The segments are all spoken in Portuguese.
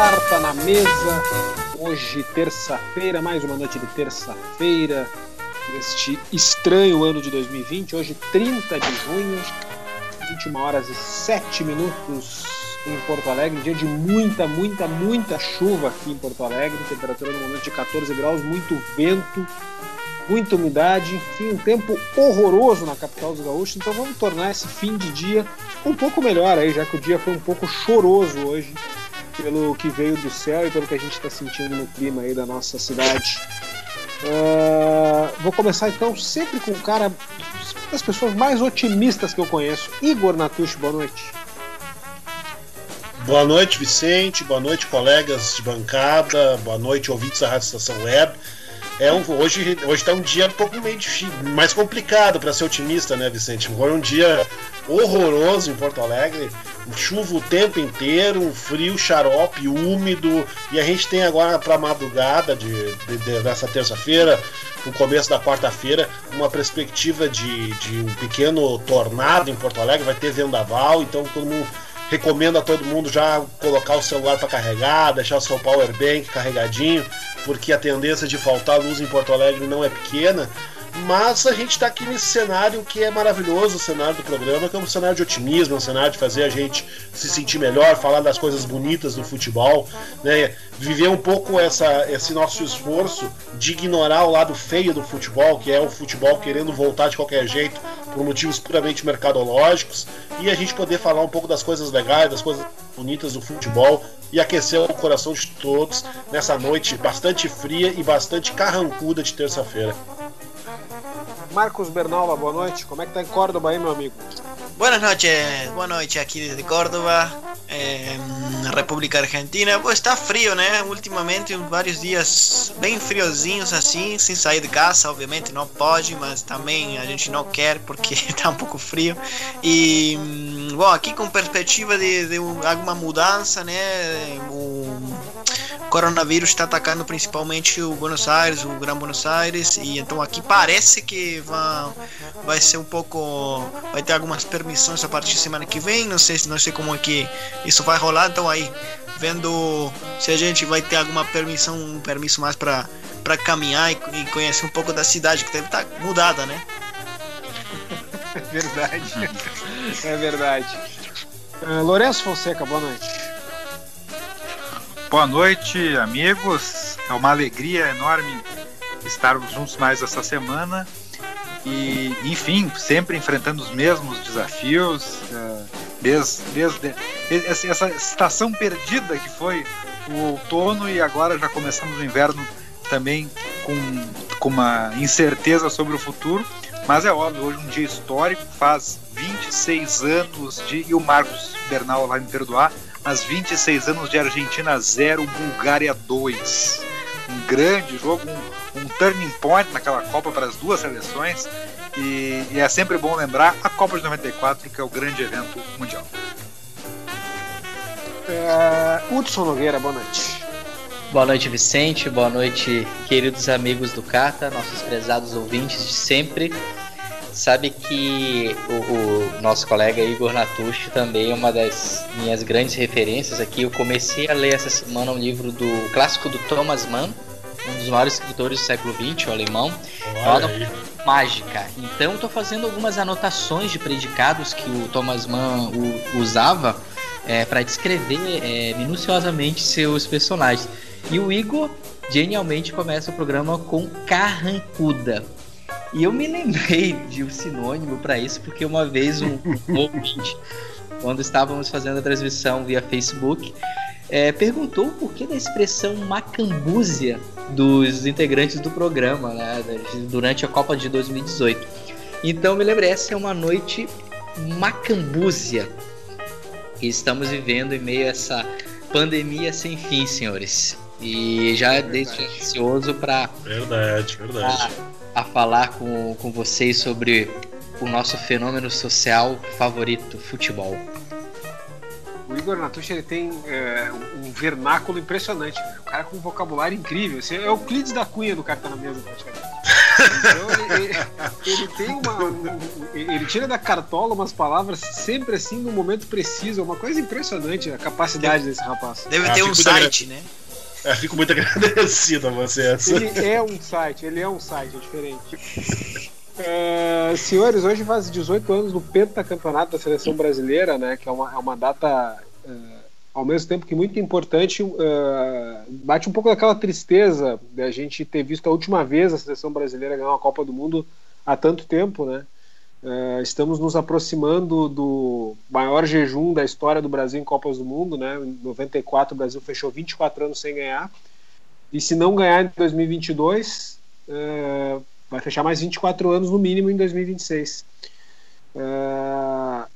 Carta na Mesa. Hoje, terça-feira, mais uma noite de terça-feira deste estranho ano de 2020. Hoje, 30 de junho, 21 horas e 7 minutos em Porto Alegre. Dia de muita, muita, muita chuva aqui em Porto Alegre. Temperatura no momento de 14 graus, muito vento muita umidade, enfim, um tempo horroroso na capital dos gaúchos. Então vamos tornar esse fim de dia um pouco melhor aí, já que o dia foi um pouco choroso hoje pelo que veio do céu e pelo que a gente está sentindo no clima aí da nossa cidade. Uh, vou começar então sempre com o cara das pessoas mais otimistas que eu conheço, Igor Natucci, boa noite. Boa noite, Vicente. Boa noite, colegas de bancada. Boa noite, ouvintes da Rádio Estação Web. É um, hoje hoje tá um dia um pouco meio difícil, mais complicado para ser otimista, né, Vicente? Foi um dia horroroso em Porto Alegre, chuva o tempo inteiro, um frio xarope, úmido, e a gente tem agora para madrugada de, de, de, dessa terça-feira, no começo da quarta-feira, uma perspectiva de, de um pequeno tornado em Porto Alegre, vai ter vendaval, então todo mundo recomendo a todo mundo já colocar o celular para carregar, deixar o seu power bank carregadinho, porque a tendência de faltar luz em Porto Alegre não é pequena. Mas a gente está aqui nesse cenário que é maravilhoso, o cenário do programa, que é um cenário de otimismo, um cenário de fazer a gente se sentir melhor, falar das coisas bonitas do futebol, né? viver um pouco essa, esse nosso esforço de ignorar o lado feio do futebol, que é o futebol querendo voltar de qualquer jeito por motivos puramente mercadológicos, e a gente poder falar um pouco das coisas legais, das coisas bonitas do futebol e aquecer o coração de todos nessa noite bastante fria e bastante carrancuda de terça-feira. Marcos Bernalva, boa noite. Como é que tá em Córdoba aí, meu amigo? Buenas noches, boa noite aqui desde Córdoba, eh, República Argentina. Está frio, né? Ultimamente, vários dias bem friozinhos assim, sem sair de casa, obviamente não pode, mas também a gente não quer porque está um pouco frio. E, bom, aqui com perspectiva de, de alguma mudança, né? O, coronavírus está atacando principalmente o Buenos Aires, o Gran Buenos Aires, e então aqui parece que vai, vai ser um pouco, vai ter algumas permissões a partir da semana que vem, não sei, não sei como é que isso vai rolar, então aí vendo se a gente vai ter alguma permissão, um permisso mais para para caminhar e, e, conhecer um pouco da cidade que deve estar tá mudada, né? É verdade, é verdade. Uh, Lourenço Fonseca, boa noite. Boa noite, amigos. É uma alegria enorme estarmos juntos mais essa semana. E, enfim, sempre enfrentando os mesmos desafios, uh, desde, desde essa estação perdida que foi o outono e agora já começamos o inverno também com, com uma incerteza sobre o futuro. Mas é óbvio, hoje um dia histórico, faz 26 anos de. E o Marcos Bernal vai me perdoar, mas 26 anos de Argentina 0, Bulgária 2. Um grande jogo, um, um turning point naquela Copa para as duas seleções. E, e, é sempre bom lembrar a Copa de 94, que é o grande evento mundial. É, Hudson Nogueira, boa noite. Boa noite, Vicente. Boa noite, queridos amigos do Cata, nossos prezados ouvintes de sempre sabe que o, o, nosso colega Igor Natucci também é uma das minhas grandes referências aqui. Eu comecei a ler essa semana um livro do clássico do Thomas Mann, um dos maiores escritores do século XX, o alemão. Mágica. Então estou fazendo algumas anotações de predicados que o Thomas Mann usava é, para descrever é, minuciosamente seus personagens. E o Igor genialmente começa o programa com Carrancuda. E eu me lembrei de um sinônimo para isso, porque uma vez um, ouvinte, quando estávamos fazendo a transmissão via Facebook, é, perguntou o porquê da expressão macambúzia dos integrantes do programa, né, durante a Copa de 2018. Então me lembrei, essa é uma noite macambúzia. E estamos vivendo em meio a essa pandemia sem fim, senhores. E já é deixo ansioso para Verdade, verdade. a, a falar com, com vocês sobre o nosso fenômeno social favorito, futebol. O Igor Natucci ele tem é, um vernáculo impressionante. Né? O cara com um vocabulário incrível. Assim, é o Clides da Cunha do Carta na Mesa, praticamente. Então, ele, ele, tem uma. um- ele tira da cartola umas palavras sempre assim no momento preciso. É uma coisa impressionante a capacidade desse rapaz. Deve Ah, ter um site, né? Eu fico muito agradecido a vocês. Ele é um site, ele é um site, é diferente. É, senhores, hoje faz 18 anos do pentacampeonato da seleção brasileira, né? Que é uma, é uma data, é, ao mesmo tempo que muito importante, é, bate um pouco daquela tristeza de a gente ter visto a última vez a seleção brasileira ganhar uma Copa do Mundo há tanto tempo, né? É, estamos nos aproximando do maior jejum da história do Brasil em Copas do Mundo, né? Em 94 o Brasil fechou 24 anos sem ganhar. E se não ganhar em 2022, é, vai fechar mais 24 anos no mínimo em 2026. É,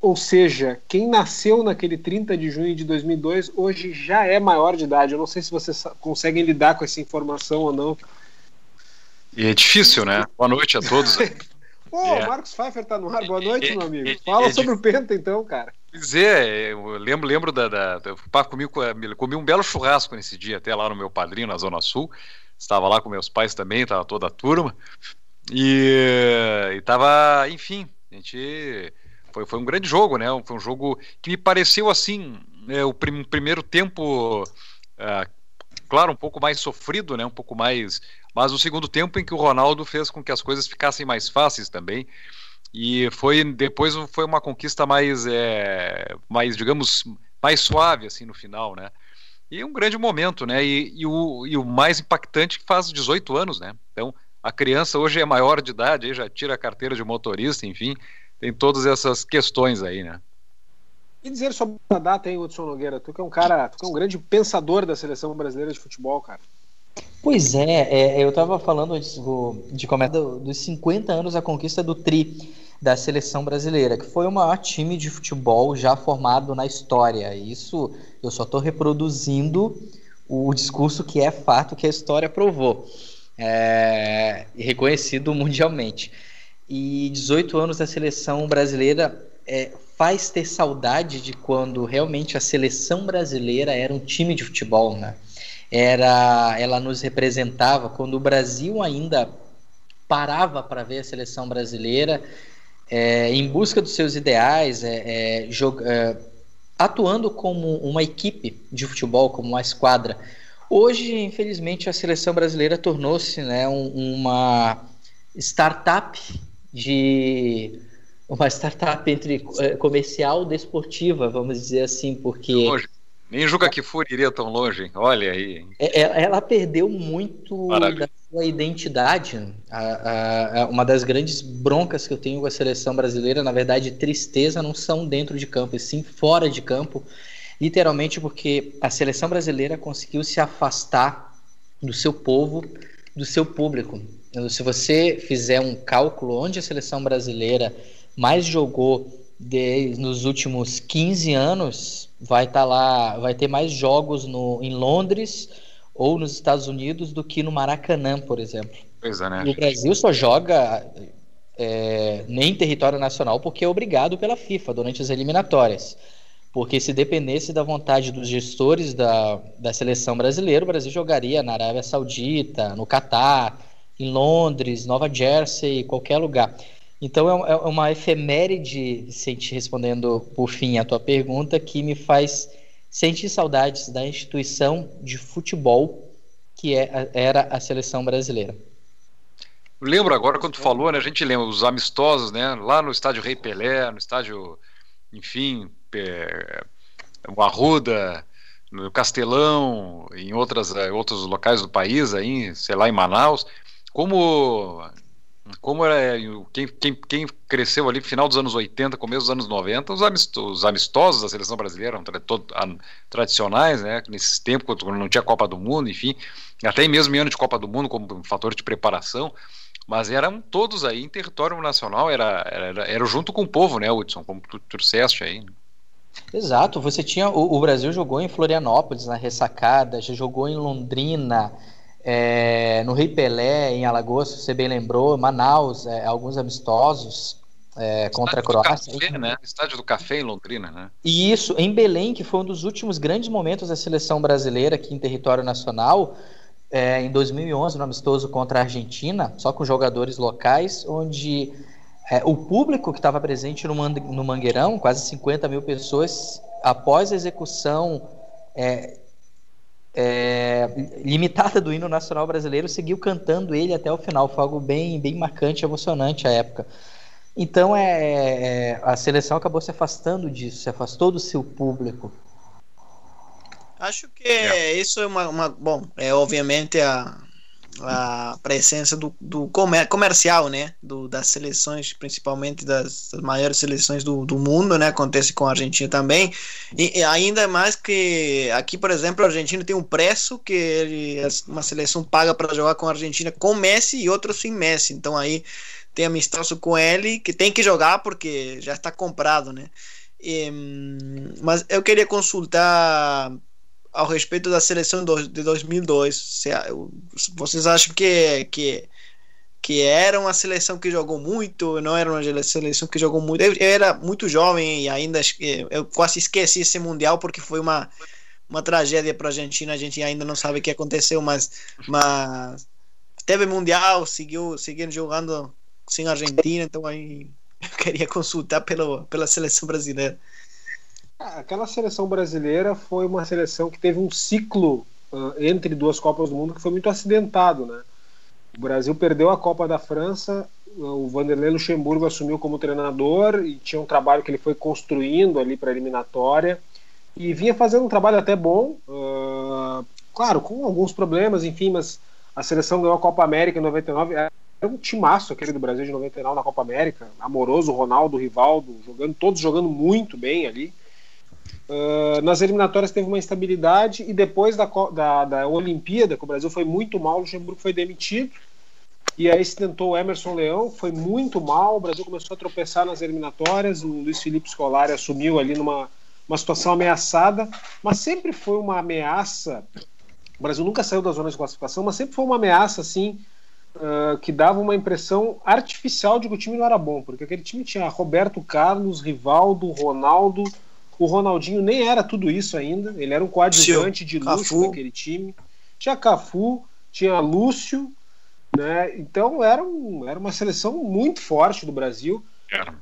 ou seja, quem nasceu naquele 30 de junho de 2002 hoje já é maior de idade. Eu não sei se vocês conseguem lidar com essa informação ou não. E é difícil, né? Boa noite a todos. Pô, É. Marcos Pfeiffer tá no ar. Boa É, noite, é, meu amigo. é, Fala é sobre o Penta, então, cara. Pois é, eu lembro, lembro da. da, pá, comi, comi um belo churrasco nesse dia, até lá no meu padrinho, na Zona Sul. Estava lá com meus pais também, estava toda a turma. E, e tava, enfim, a gente. Foi, foi um grande jogo, né? Foi um jogo que me pareceu assim, né, o prim- primeiro tempo, ah, claro, um pouco mais sofrido, né? Um pouco mais. Mas o segundo tempo em que o Ronaldo fez com que as coisas ficassem mais fáceis também. E foi depois foi uma conquista mais, é, mais digamos, mais suave assim no final, né? E um grande momento, né? E, e o, e o mais impactante que faz 18 anos, né? Então a criança hoje é maior de idade, aí já tira a carteira de motorista, enfim, tem todas essas questões aí, né? E dizer sobre a data, hein, Hudson Nogueira? Tu que é um cara, tu que é um grande pensador da seleção brasileira de futebol, cara. Pois é, é, eu estava falando antes do- de começar do- dos 50 anos da conquista do Tri da seleção brasileira, que foi o maior time de futebol já formado na história. Isso eu só estou reproduzindo o discurso que é fato que a história provou, é, reconhecido mundialmente. E 18 anos da seleção brasileira é, faz ter saudade de quando realmente a seleção brasileira era um time de futebol, né? Era ela nos representava quando o Brasil ainda parava para ver a seleção brasileira é, em busca dos seus ideais, é, é, é, atuando como uma equipe de futebol, como uma esquadra. Hoje, infelizmente, a seleção brasileira tornou-se né, um- uma startup de uma startup entre é, comercial e desportiva, vamos dizer assim, porque Longe. Nem Juca Kifuri iria tão longe, olha aí. hein? É- Ela, ela perdeu muito Maravilha. da sua identidade. A- a- a- uma das grandes broncas que eu tenho com a seleção brasileira, na verdade, tristeza, não são dentro de campo, e sim fora de campo. Literalmente porque a seleção brasileira conseguiu se afastar do seu povo, do seu público. Se você fizer um cálculo onde a seleção brasileira mais jogou de- nos últimos 15 anos, vai estar lá, vai ter mais jogos no, em Londres ou nos Estados Unidos do que no Maracanã, por exemplo. Pois é, né? E o Brasil só joga é, nem em território nacional porque é obrigado pela FIFA durante as eliminatórias. Porque se dependesse da vontade dos gestores da, da seleção brasileira, o Brasil jogaria na Arábia Saudita, no Catar, em Londres, Nova Jersey, qualquer lugar. Então é, é uma efeméride, Vicente, respondendo por fim a tua pergunta, que me faz sentir saudades da instituição de futebol que é, era a seleção brasileira. Lembro agora quando tu falou, né? A gente lembra os amistosos, né? Lá no estádio Rei Pelé, no estádio, enfim, é, o Arruda, no Castelão, em outras, eh, outros locais do país, aí, sei lá, em Manaus, como como era quem, quem, quem cresceu ali final dos anos 80, começo dos anos 90, os amistosos, os amistosos da seleção brasileira todo- a- tradicionais, né? Nesses tempos, quando não tinha Copa do Mundo, enfim, até mesmo em ano de Copa do Mundo como um fator de preparação, mas eram todos aí em território nacional, era, era, era junto com o povo, né, Hudson, como tu trouxeste aí. né? Exato, você tinha. O, o, Brasil jogou em Florianópolis, na ressacada, já jogou em Londrina, é, no Rei Pelé, em Alagoas, você bem lembrou, Manaus, é, alguns amistosos é, contra a Croácia. Café, né? Estádio do Café em Londrina, né? E isso, em Belém, que foi um dos últimos grandes momentos da seleção brasileira aqui em território nacional, é, em 2011, no amistoso contra a Argentina, só com jogadores locais, onde é, o público que estava presente no, no Mangueirão, quase 50 mil pessoas, após a execução é, é, limitada do hino nacional brasileiro, seguiu cantando ele até o final. Foi algo bem, bem marcante, emocionante à época. Então é, é, a seleção acabou se afastando disso, se afastou do seu público. Acho que é. isso é uma, uma, Bom, é obviamente a, a presença do, do comer, comercial, né? Do, das seleções, principalmente das, das, maiores seleções do, do mundo, né? Acontece com a Argentina também. E, e, ainda mais que aqui, por exemplo, a Argentina tem um preço que ele, uma seleção paga para jogar com a Argentina com Messi e outro sem Messi. Então aí tem amistoso com ele que tem que jogar porque já está comprado, né? E, mas eu queria consultar ao respeito da seleção de 2002. Vocês acham que, que, que era uma seleção que jogou muito? Não era uma seleção que jogou muito? Eu, eu era muito jovem e ainda eu quase esqueci esse mundial porque foi uma uma tragédia para a Argentina. A gente ainda não sabe o que aconteceu, mas, mas teve mundial, seguiu, seguindo jogando sem Argentina, então aí eu queria consultar pelo, pela seleção brasileira. Ah, aquela seleção brasileira foi uma seleção que teve um ciclo uh, entre duas Copas do Mundo que foi muito acidentado, né? O Brasil perdeu a Copa da França, o Vanderlei Luxemburgo assumiu como treinador e tinha um trabalho que ele foi construindo ali para a eliminatória e vinha fazendo um trabalho até bom, uh, claro, com alguns problemas, enfim, mas a seleção ganhou a Copa América em 99, era um timaço aquele do Brasil de 99 na Copa América, amoroso, Ronaldo, Rivaldo, jogando, todos jogando muito bem ali. Uh, nas eliminatórias teve uma instabilidade e depois da, da, da, Olimpíada, que o Brasil foi muito mal, o Luxemburgo foi demitido. E aí se tentou o Emerson Leão, foi muito mal, o Brasil começou a tropeçar nas eliminatórias, o Luiz Felipe Scolari assumiu ali numa uma situação ameaçada, mas sempre foi uma ameaça. O Brasil nunca saiu da zona de classificação, mas sempre foi uma ameaça assim uh, que dava uma impressão artificial de que o time não era bom, porque aquele time tinha Roberto Carlos, Rivaldo, Ronaldo, o Ronaldinho nem era tudo isso ainda, ele era um coadjuvante de luxo Cafu. daquele time. Tinha Cafu, tinha Lúcio, né? Então era, um, era uma seleção muito forte do Brasil.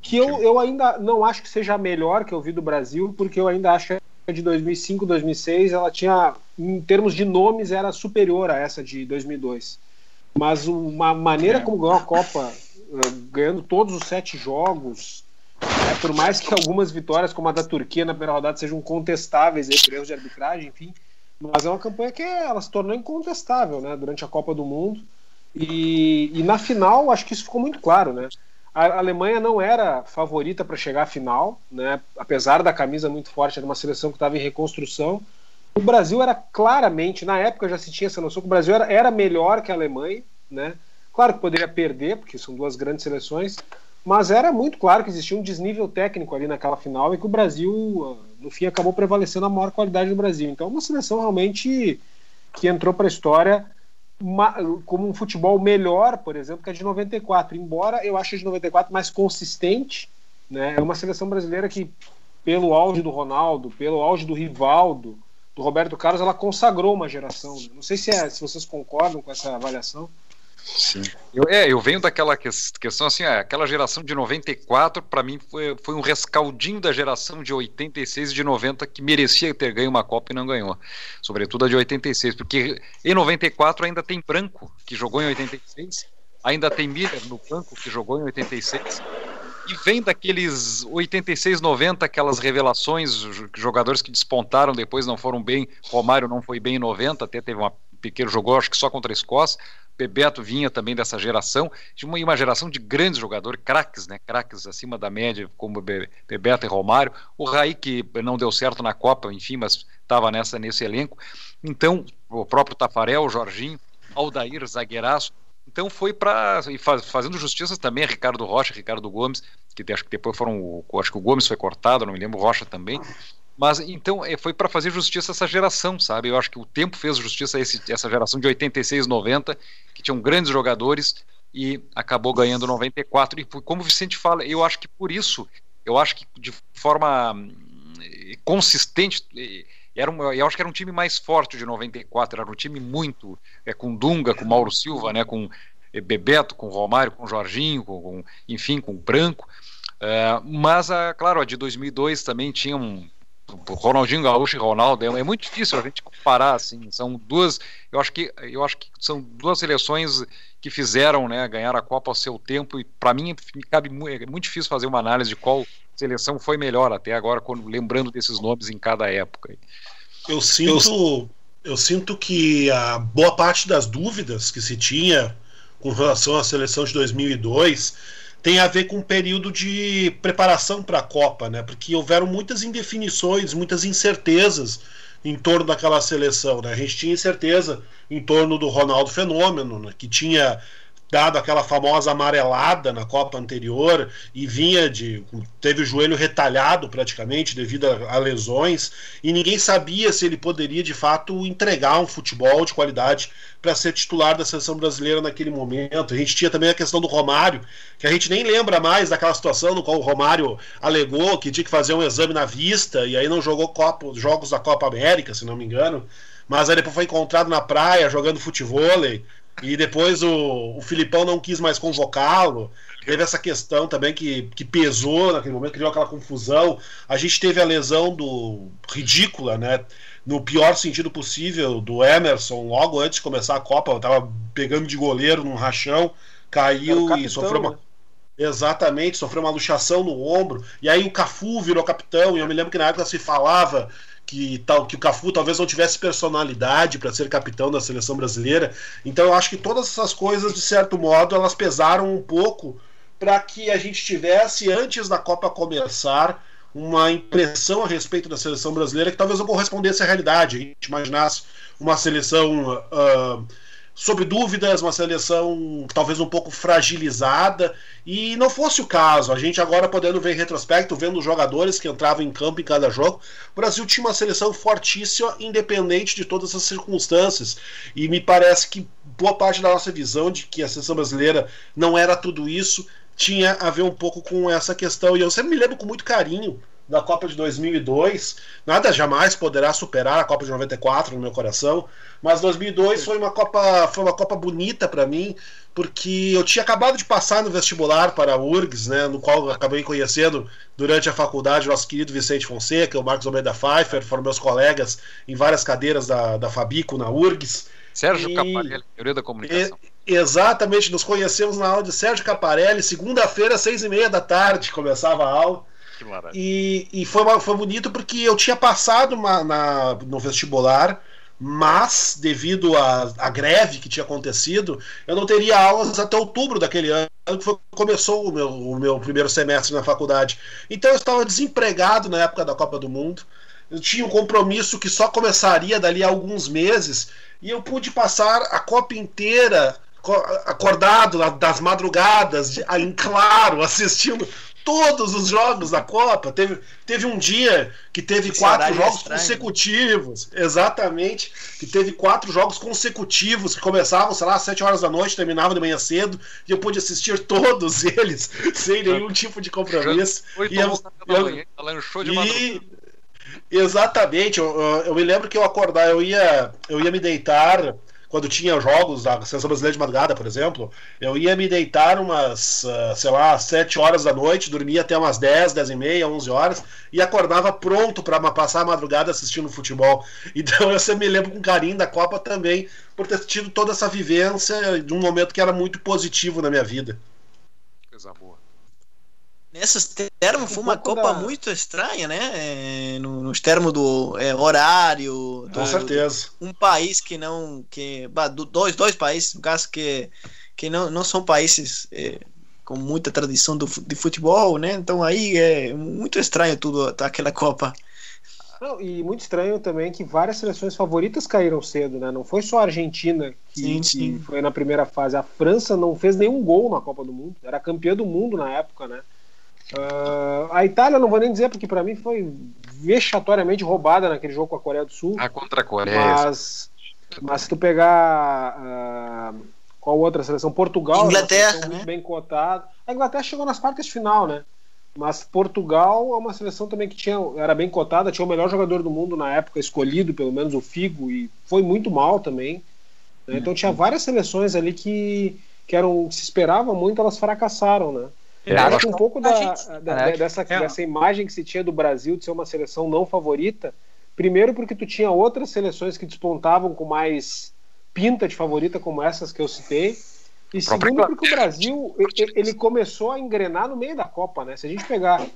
Que eu, eu ainda não acho que seja a melhor que eu vi do Brasil, porque eu ainda acho que a de 2005, 2006 ela tinha, em termos de nomes, era superior a essa de 2002. Mas uma maneira é. como ganhou a Copa, eh, ganhando todos os sete jogos, é, por mais que algumas vitórias, como a da Turquia na primeira rodada, sejam contestáveis aí, por erros de arbitragem, enfim, mas é uma campanha que ela se tornou incontestável né, durante a Copa do Mundo. E, e na final, acho que isso ficou muito claro. Né? A Alemanha não era favorita para chegar à final, né, apesar da camisa muito forte, era uma seleção que estava em reconstrução. O Brasil era claramente, na época já se tinha essa noção que o Brasil era, era melhor que a Alemanha. Né? Claro que poderia perder, porque são duas grandes seleções, mas era muito claro que existia um desnível técnico ali naquela final e que o Brasil, ah, no fim, acabou prevalecendo a maior qualidade do Brasil. Então, é uma seleção realmente que entrou para a história como um futebol melhor, por exemplo, que a de 94. Embora eu ache a de 94 mais consistente, né? é uma seleção brasileira que, pelo auge do Ronaldo, pelo auge do Rivaldo, do Roberto Carlos, ela consagrou uma geração. Não sei se, é, se vocês concordam com essa avaliação. Sim. Eu, é, eu venho daquela questão assim, é, aquela geração de 94, para mim foi, foi um rescaldinho da geração de 86 e de 90 que merecia ter ganho uma Copa e não ganhou. Sobretudo a de 86, porque em 94 ainda tem Branco, que jogou em 86, ainda tem Miller no banco, que jogou em 86. E vem daqueles 86, 90, aquelas revelações, jogadores que despontaram depois não foram bem. Romário não foi bem em 90, até teve uma pequeno jogou, acho que só contra a Escócia. Bebeto vinha também dessa geração, de uma, uma geração de grandes jogadores, craques, né? Craques acima da média, como Bebeto e Romário. O Raí, que não deu certo na Copa, enfim, mas estava nessa nesse elenco. Então, o próprio Tafarel, o Jorginho, Aldair, zagueiraço, Então foi para e faz, fazendo justiça também Ricardo Rocha, Ricardo Gomes, que acho que depois foram, acho que o Gomes foi cortado, não me lembro, Rocha também. Mas então é, foi para fazer justiça a essa geração, sabe? Eu acho que o tempo fez justiça a esse, essa geração de 86, 90, que tinham grandes jogadores e acabou ganhando 94. E como o Vicente fala, eu acho que por isso, eu acho que de forma hum, consistente, era um, eu acho que era um time mais forte de 94, era um time muito é, com Dunga, com Mauro Silva, né, com Bebeto, com Romário, com Jorginho, com, com enfim, com Branco. Uh, mas, a, claro, a de 2002 também tinha um Ronaldinho Gaúcho e Ronaldo é, é, muito difícil a gente comparar assim são duas eu acho que eu acho que são duas seleções que fizeram né ganhar a Copa ao seu tempo e para mim cabe é muito difícil fazer uma análise de qual seleção foi melhor até agora quando, lembrando desses nomes em cada época eu sinto eu sinto que a boa parte das dúvidas que se tinha com relação à seleção de 2002 tem a ver com o período de preparação para a Copa, né? Porque houveram muitas indefinições, muitas incertezas em torno daquela seleção. Né? A gente tinha incerteza em torno do Ronaldo Fenômeno, né? que tinha dado aquela famosa amarelada na Copa anterior e vinha de. teve o joelho retalhado praticamente devido a, a, lesões, e ninguém sabia se ele poderia de fato entregar um futebol de qualidade para ser titular da seleção brasileira naquele momento. A gente tinha também a questão do Romário, que a gente nem lembra mais daquela situação no qual o Romário alegou que tinha que fazer um exame na vista e aí não jogou Copa, jogos da Copa América, se não me engano. Mas aí depois foi encontrado na praia jogando futebol e depois o, o Filipão não quis mais convocá-lo. Teve essa questão também que, que pesou naquele momento, criou aquela confusão. A gente teve a lesão do ridícula, né? No pior sentido possível, do Emerson, logo antes de começar a Copa, tava pegando de goleiro num rachão, caiu capitão, e sofreu uma. Né? Exatamente, sofreu uma luxação no ombro. E aí o Cafu virou capitão, e eu me lembro que na época se falava que tal que o Cafu talvez não tivesse personalidade para ser capitão da seleção brasileira. Então eu acho que todas essas coisas de certo modo elas pesaram um pouco para que a gente tivesse antes da Copa começar uma impressão a respeito da seleção brasileira que talvez não correspondesse à realidade. A gente imaginasse uma seleção uh, sob dúvidas, uma seleção talvez um pouco fragilizada, e não fosse o caso. A gente agora podendo ver em retrospecto, vendo os jogadores que entravam em campo em cada jogo, o Brasil tinha uma seleção fortíssima, independente de todas as circunstâncias. E me parece que boa parte da nossa visão de que a seleção brasileira não era tudo isso tinha a ver um pouco com essa questão. E eu sempre me lembro com muito carinho da Copa de 2002. Nada jamais poderá superar a Copa de 94 no meu coração, mas 2002 foi uma Copa, foi uma Copa bonita para mim, porque eu tinha acabado de passar no vestibular para a URGS, né, no qual acabei conhecendo durante a faculdade o nosso querido Vicente Fonseca, o Marcos Almeida Pfeiffer, foram meus colegas em várias cadeiras da, da Fabico na URGS. Sérgio e... Caparelli, teoria da comunicação. E, exatamente, nos conhecemos na aula de Sérgio Caparelli, segunda-feira, seis e meia da tarde, começava a aula. E, e foi, foi bonito porque eu tinha passado uma, na, no vestibular, mas devido à greve que tinha acontecido, eu não teria aulas até outubro daquele ano, que foi, começou o meu, o meu primeiro semestre na faculdade. Então eu estava desempregado na época da Copa do Mundo. Eu tinha um compromisso que só começaria dali a alguns meses, e eu pude passar a Copa inteira acordado das madrugadas, em claro, assistindo todos os jogos da Copa. Teve, teve um dia que teve Esse quatro é jogos é consecutivos. Exatamente. Que teve quatro jogos consecutivos que começavam, sei lá, às sete horas da noite, terminavam de manhã cedo. E eu pude assistir todos eles sem nenhum tipo de compromisso. e eu, eu, e, exatamente. Eu, eu me lembro que eu acordar, eu ia, eu ia me deitar quando tinha jogos da Seleção Brasileira de Madrugada, por exemplo, eu ia me deitar umas, uh, sei lá, 7 horas da noite, dormia até umas 10, 10 e meia, 11 horas, e acordava pronto para passar a madrugada assistindo futebol. Então eu sempre me lembro com carinho da Copa também, por ter tido toda essa vivência de um momento que era muito positivo na minha vida. Coisa boa. Nesses termos foi uma Copa da... muito estranha, né? É, no, nos termos do é, horário. Do, Com certeza. um país que não. que Dois, dois países, no caso, que, que não, não são países é, com muita tradição do, de futebol, né? Então aí é muito estranho tudo aquela Copa. Não, e muito estranho também que várias seleções favoritas caíram cedo, né? Não foi só a Argentina que, Sim, que sim. foi na primeira fase. A França não fez nenhum gol na Copa do Mundo. Era campeã do mundo na época, né? Ah, a Itália, não vou nem dizer, porque para mim foi vexatoriamente roubada naquele jogo com a Coreia do Sul. Ah, contra a Coreia. Mas, mas se tu pegar ah, qual outra seleção? Portugal, Inglaterra, é uma seleção muito né? bem cotada. A Inglaterra chegou nas quartas de final, né? Mas Portugal é uma seleção também que tinha, era bem cotada, tinha o melhor jogador do mundo na época, escolhido, pelo menos o Figo, e foi muito mal também. né? Então tinha várias seleções ali que, que eram que se esperavam muito, elas fracassaram, né? É, Eu acho que um pouco da, da- né? dessa, É. dessa imagem que se tinha do Brasil de ser uma seleção não favorita, primeiro porque tu tinha outras seleções que despontavam com mais pinta de favorita, como essas que eu citei, e segundo porque o Brasil ele começou a engrenar no meio da Copa, né? Se a gente pegar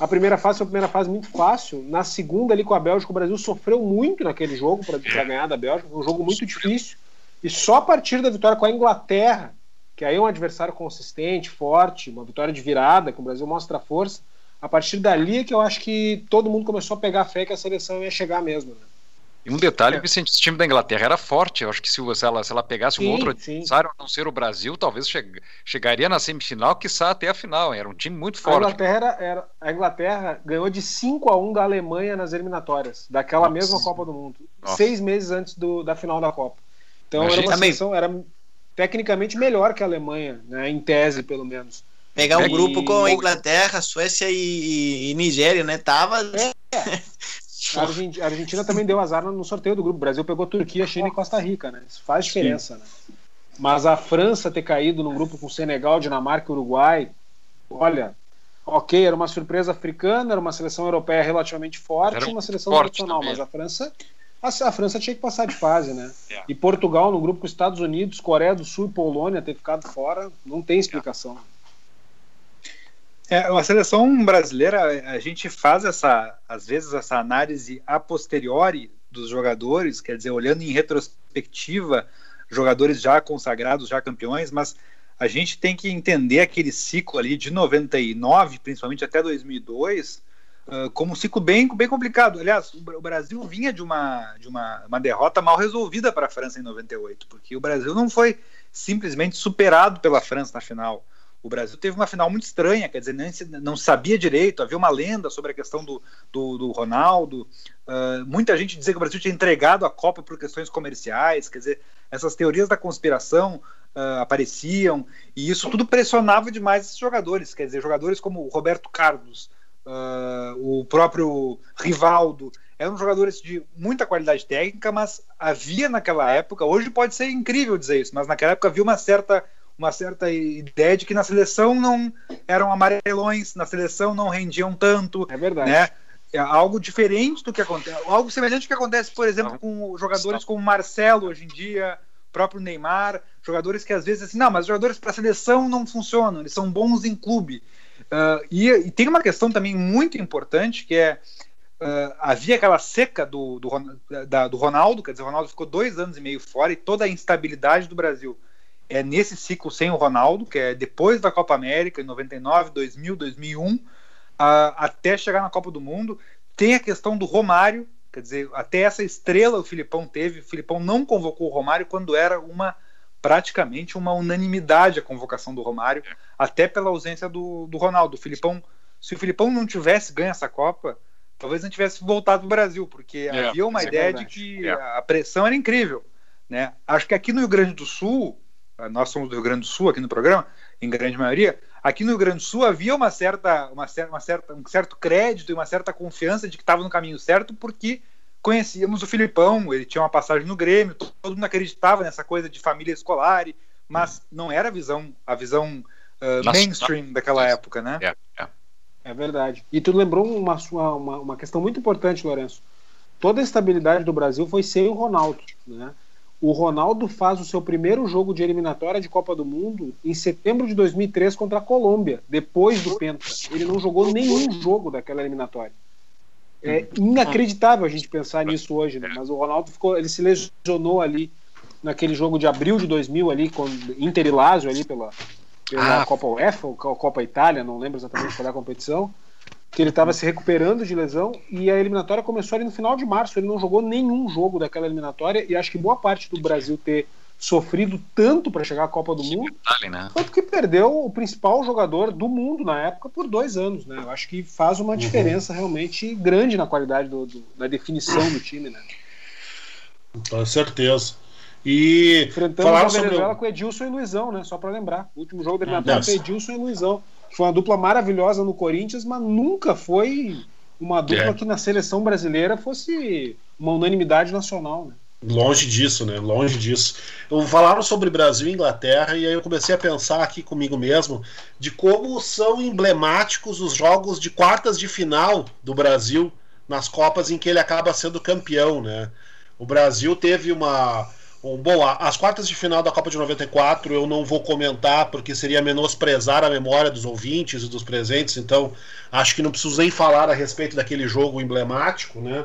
a primeira fase, foi a primeira fase muito fácil, na segunda ali com a Bélgica, o Brasil sofreu muito naquele jogo para ganhar da Bélgica, foi um jogo muito difícil, e só a partir da vitória com a Inglaterra que aí é um adversário consistente, forte, uma vitória de virada, que o Brasil mostra força. A partir dali é que eu acho que todo mundo começou a pegar fé que a seleção ia chegar mesmo. Né? E um detalhe, Vicente, esse time da Inglaterra era forte. Eu acho que se, ela, se ela pegasse Sim, um outro adversário, a não ser o Brasil, talvez che- chegaria na semifinal, quiçá até a final. Era um time muito A forte. Inglaterra, era- era- a Inglaterra ganhou de 5 a 1 da Alemanha nas eliminatórias, daquela Nossa. mesma Copa do Mundo, Nossa. seis meses antes do- da final da Copa. Então Imagina. era uma seleção, era tecnicamente melhor que a Alemanha, né? em tese pelo menos. Pegar um E- grupo com Inglaterra, Suécia e, e Nigéria, né? Tava. A Argen- a Argentina também deu azar no sorteio do grupo. O Brasil pegou Turquia, China e Costa Rica, né? Isso faz diferença, né? Mas a França ter caído num grupo com Senegal, Dinamarca e Uruguai, olha, ok, era uma surpresa africana, era uma seleção europeia relativamente forte, Era um uma seleção forte tradicional, também. mas a França, a, a França tinha que passar de fase, né? É. E Portugal no grupo com Estados Unidos, Coreia do Sul e Polônia ter ficado fora, não tem explicação. É, a seleção brasileira, a gente faz essa, às vezes, essa análise a posteriori dos jogadores, quer dizer, olhando em retrospectiva, jogadores já consagrados, já campeões, mas a gente tem que entender aquele ciclo ali de 99, principalmente até 2002, uh, como um ciclo bem, bem complicado. Aliás, o Bra- o Brasil vinha de uma, de uma, uma derrota mal resolvida para a França em 98, porque o Brasil não foi simplesmente superado pela França na final. O Brasil teve uma final muito estranha, quer dizer, se- não sabia direito, havia uma lenda sobre a questão do, do, do Ronaldo. Uh, muita gente dizia que o Brasil tinha entregado a Copa por questões comerciais, quer dizer, essas teorias da conspiração uh, apareciam, e isso tudo pressionava demais esses jogadores, quer dizer, jogadores como o Roberto Carlos, uh, o próprio Rivaldo, eram jogadores de muita qualidade técnica, mas havia naquela época, hoje pode ser incrível dizer isso, mas naquela época havia uma certa uma certa ideia de que na seleção não eram amarelões, na seleção não rendiam tanto, É verdade. né? É algo diferente do que acontece, algo semelhante ao que acontece, por exemplo, com jogadores como Marcelo hoje em dia, próprio Neymar, jogadores que às vezes assim, não, mas jogadores para a seleção não funcionam, eles são bons em clube. Uh, e, e, tem uma questão também muito importante que é uh, havia aquela seca do, do, da, do Ronaldo, quer dizer, o Ronaldo ficou dois anos e meio fora e toda a instabilidade do Brasil é nesse ciclo sem o Ronaldo, que é depois da Copa América, em 99, 2000, 2001, uh, até chegar na Copa do Mundo. Tem a questão do Romário, quer dizer, até essa estrela o Filipão teve. O Filipão não convocou o Romário quando era uma praticamente uma unanimidade a convocação do Romário, até pela ausência do, do Ronaldo. O Filipão, se o Filipão não tivesse ganho essa Copa, talvez não tivesse voltado para o Brasil, porque É, havia uma é ideia verdade. de que É. a pressão era incrível. Né? Acho que aqui no Rio Grande do Sul, nós somos do Rio Grande do Sul aqui no programa, em grande maioria, aqui no Rio Grande do Sul havia uma certa, uma, cer uma certa, um certo crédito e uma certa confiança de que estava no caminho certo, porque conhecíamos o Filipão, ele tinha uma passagem no Grêmio, todo mundo acreditava nessa coisa de família escolar, mas não era a visão, a visão uh, mainstream daquela época, né? É, é. É verdade. E tu lembrou uma, uma, uma questão muito importante, Lourenço. Toda a estabilidade do Brasil foi sem o Ronaldo. Né? O Ronaldo faz o seu primeiro jogo de eliminatória de Copa do Mundo em setembro de 2003 contra a Colômbia, depois do Penta. Ele não jogou nenhum jogo daquela eliminatória. É inacreditável a gente pensar nisso hoje, né? mas o Ronaldo ficou, ele se lesionou ali naquele jogo de abril de 2000 ali com Inter e Lazio ali pela, pela Ah. Copa UEFA ou Copa Itália, não lembro exatamente qual é a competição. que ele estava se recuperando de lesão e a eliminatória começou ali no final de março. Ele não jogou nenhum jogo daquela eliminatória e acho que boa parte do Brasil ter sofrido tanto para chegar à Copa do Mundo Detalhe, né? foi porque perdeu o principal jogador do mundo na época por dois anos, né? Eu acho que faz uma diferença realmente grande na qualidade do, do- da definição do time, né? Com certeza. E Enfrentamos a sobre Venezuela o... com Edilson e Luizão, né? Só para lembrar. O último jogo da Ah, eliminatória nossa. foi Edilson e Luizão. que Foi uma dupla maravilhosa no Corinthians, mas nunca foi uma dupla É. que na seleção brasileira fosse uma unanimidade nacional, né? Longe disso, né? Longe disso. Eu falaram sobre Brasil e Inglaterra e aí eu comecei a pensar aqui comigo mesmo de como são emblemáticos os jogos de quartas de final do Brasil nas Copas em que ele acaba sendo campeão, né? O Brasil teve uma um- bom, as quartas de final da Copa de 94 eu não vou comentar porque seria menosprezar a memória dos ouvintes e dos presentes, então acho que não preciso nem falar a respeito daquele jogo emblemático, né?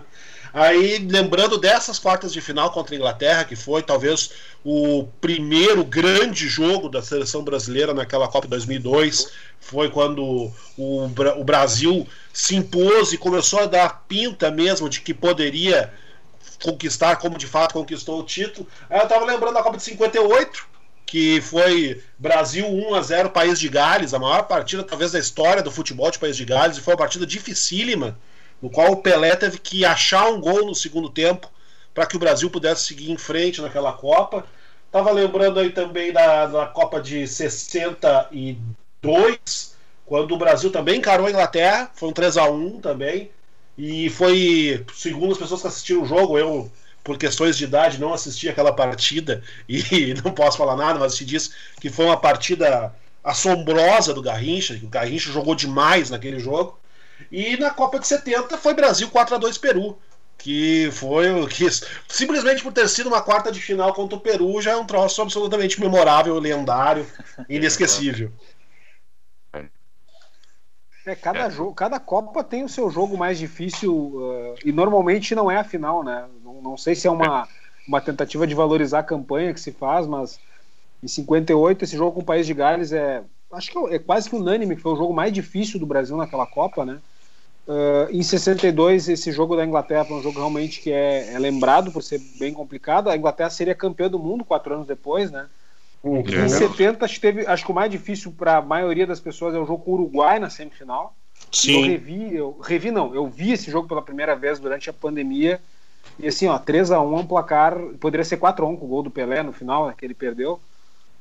Aí, lembrando dessas quartas de final contra a Inglaterra, que foi talvez o primeiro grande jogo da seleção brasileira naquela Copa de 2002, foi quando o, o Brasil se impôs e começou a dar pinta mesmo de que poderia conquistar, como de fato conquistou o título. Aí eu tava lembrando da Copa de 58, que foi Brasil 1 a 0 País de Gales, a maior partida talvez da história do futebol de País de Gales, e foi uma partida dificílima, no qual o Pelé teve que achar um gol no segundo tempo para que o Brasil pudesse seguir em frente naquela Copa. Tava lembrando aí também da, da Copa de 62, quando o Brasil também encarou a Inglaterra, foi um 3 a 1 também. E foi, segundo as pessoas que assistiram o jogo, eu, por questões de idade, não assisti aquela partida e não posso falar nada, mas se diz que foi uma partida assombrosa do Garrincha, que o Garrincha jogou demais naquele jogo. E na Copa de 70 foi Brasil 4 a 2 Peru, que foi o que simplesmente por ter sido uma quarta de final contra o Peru já é um troço absolutamente memorável, lendário, inesquecível. É, cada, jogo, cada Copa tem o seu jogo mais difícil uh, e normalmente não é a final, né? Não, não sei se é uma, uma tentativa de valorizar a campanha que se faz, mas em 58 esse jogo com o País de Gales é acho que é, é quase que unânime que foi o jogo mais difícil do Brasil naquela Copa, né? Uh, em 62 esse jogo da Inglaterra foi um jogo realmente que é, é lembrado por ser bem complicado. A Inglaterra seria campeã do mundo quatro anos depois, né? Em 70, acho que, teve, acho que o mais difícil para a maioria das pessoas é o jogo com o Uruguai na semifinal. Eu Sim, revi, eu revi não, eu vi esse jogo pela primeira vez durante a pandemia. E assim, ó, 3 a 1 é um placar, poderia ser 4 a 1 com o gol do Pelé no final, né, que ele perdeu.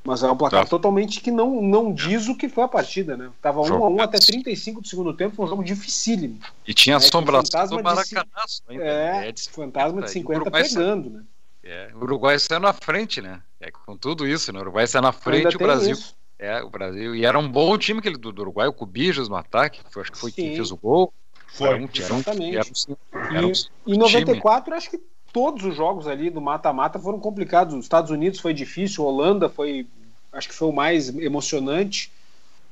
Mas é um placar Tá. totalmente que não, não diz o que foi a partida, né? Tava 1 a 1 Jogaço. até 35 do segundo tempo, foi um jogo dificílimo. E tinha É, com assombração fantasma do de Maracanaço ainda. É, de fantasma de E o 50 Uruguai pegando, né? É, o Uruguai saiu na frente, né? É, com tudo isso, né? O Uruguai saiu na frente, o Brasil. isso. É, o Brasil. E era um bom time aquele do, do Uruguai, o Cubijas no ataque, que foi- acho que foi quem Sim. fez o gol. foi. Era um, era um, exatamente. era um, era um E, em 94, acho que todos os jogos ali do mata-mata foram complicados. Os Estados Unidos foi difícil, Holanda foi, acho que foi o mais emocionante.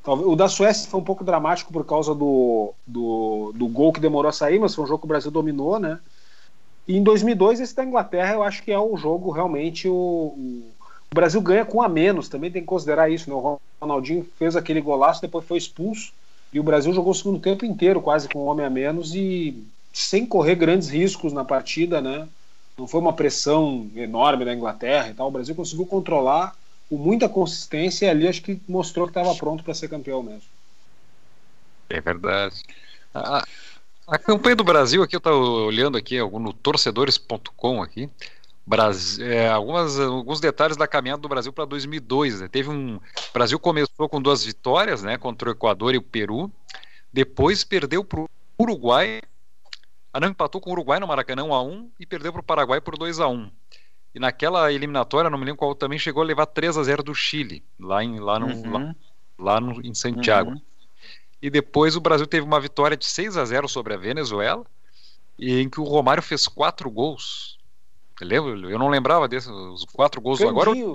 O da Suécia foi um pouco dramático por causa do, do, do gol que demorou a sair, mas foi um jogo que o Brasil dominou, né? E em 2002, esse da Inglaterra, eu acho que é o jogo realmente. O, o, o Brasil ganha com a menos, também tem que considerar isso, né? O Ronaldinho fez aquele golaço, depois foi expulso. E o Brasil jogou o segundo tempo inteiro, quase com um homem a menos, e sem correr grandes riscos na partida, né? Não foi uma pressão enorme da Inglaterra e tal. O Brasil conseguiu controlar com muita consistência e ali acho que mostrou que estava pronto para ser campeão mesmo. É verdade. A, a campanha do Brasil aqui, eu estava olhando aqui no torcedores.com aqui. Brasil, é, algumas, alguns detalhes da caminhada do Brasil para 2002. Né? Teve um, o Brasil começou com duas vitórias, né, contra o Equador e o Peru. Depois perdeu para o Uruguai. Não, empatou com o Uruguai no Maracanã 1 a 1 e perdeu para o Paraguai por 2 a 1 E naquela eliminatória, não me lembro qual, também chegou a levar 3 a 0 do Chile, lá, em, lá, no, Uhum. lá, lá no, em Santiago. Uhum. E depois o Brasil teve uma vitória de 6 a 0 sobre a Venezuela, e em que o Romário fez quatro gols. Lembra? Eu não lembrava desses os quatro gols agora. Candinho,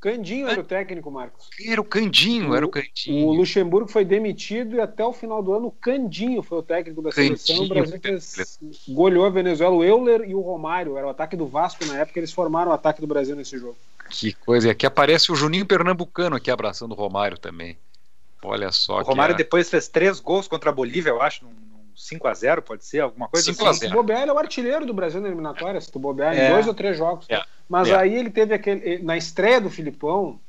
Candinho era o técnico, Marcos. Era o Candinho, era o O Candinho. Luxemburgo foi demitido e até o final do ano o Candinho foi o técnico da seleção. O Candinho. Brasil fez, goleou a Venezuela. O Euler e o Romário, era o ataque do Vasco na época, eles formaram o ataque do Brasil nesse jogo. Que coisa. E aqui aparece o Juninho Pernambucano aqui abraçando o Romário também. Olha só. O Romário é... depois fez três gols contra a Bolívia, eu acho, num, num 5x0, pode ser, alguma coisa 5 a assim. 0. Se bobear, ele é o artilheiro do Brasil na eliminatória, se tu bobear, É. em dois ou três jogos. É. Mas É. aí ele teve aquele. Na estreia do Filipão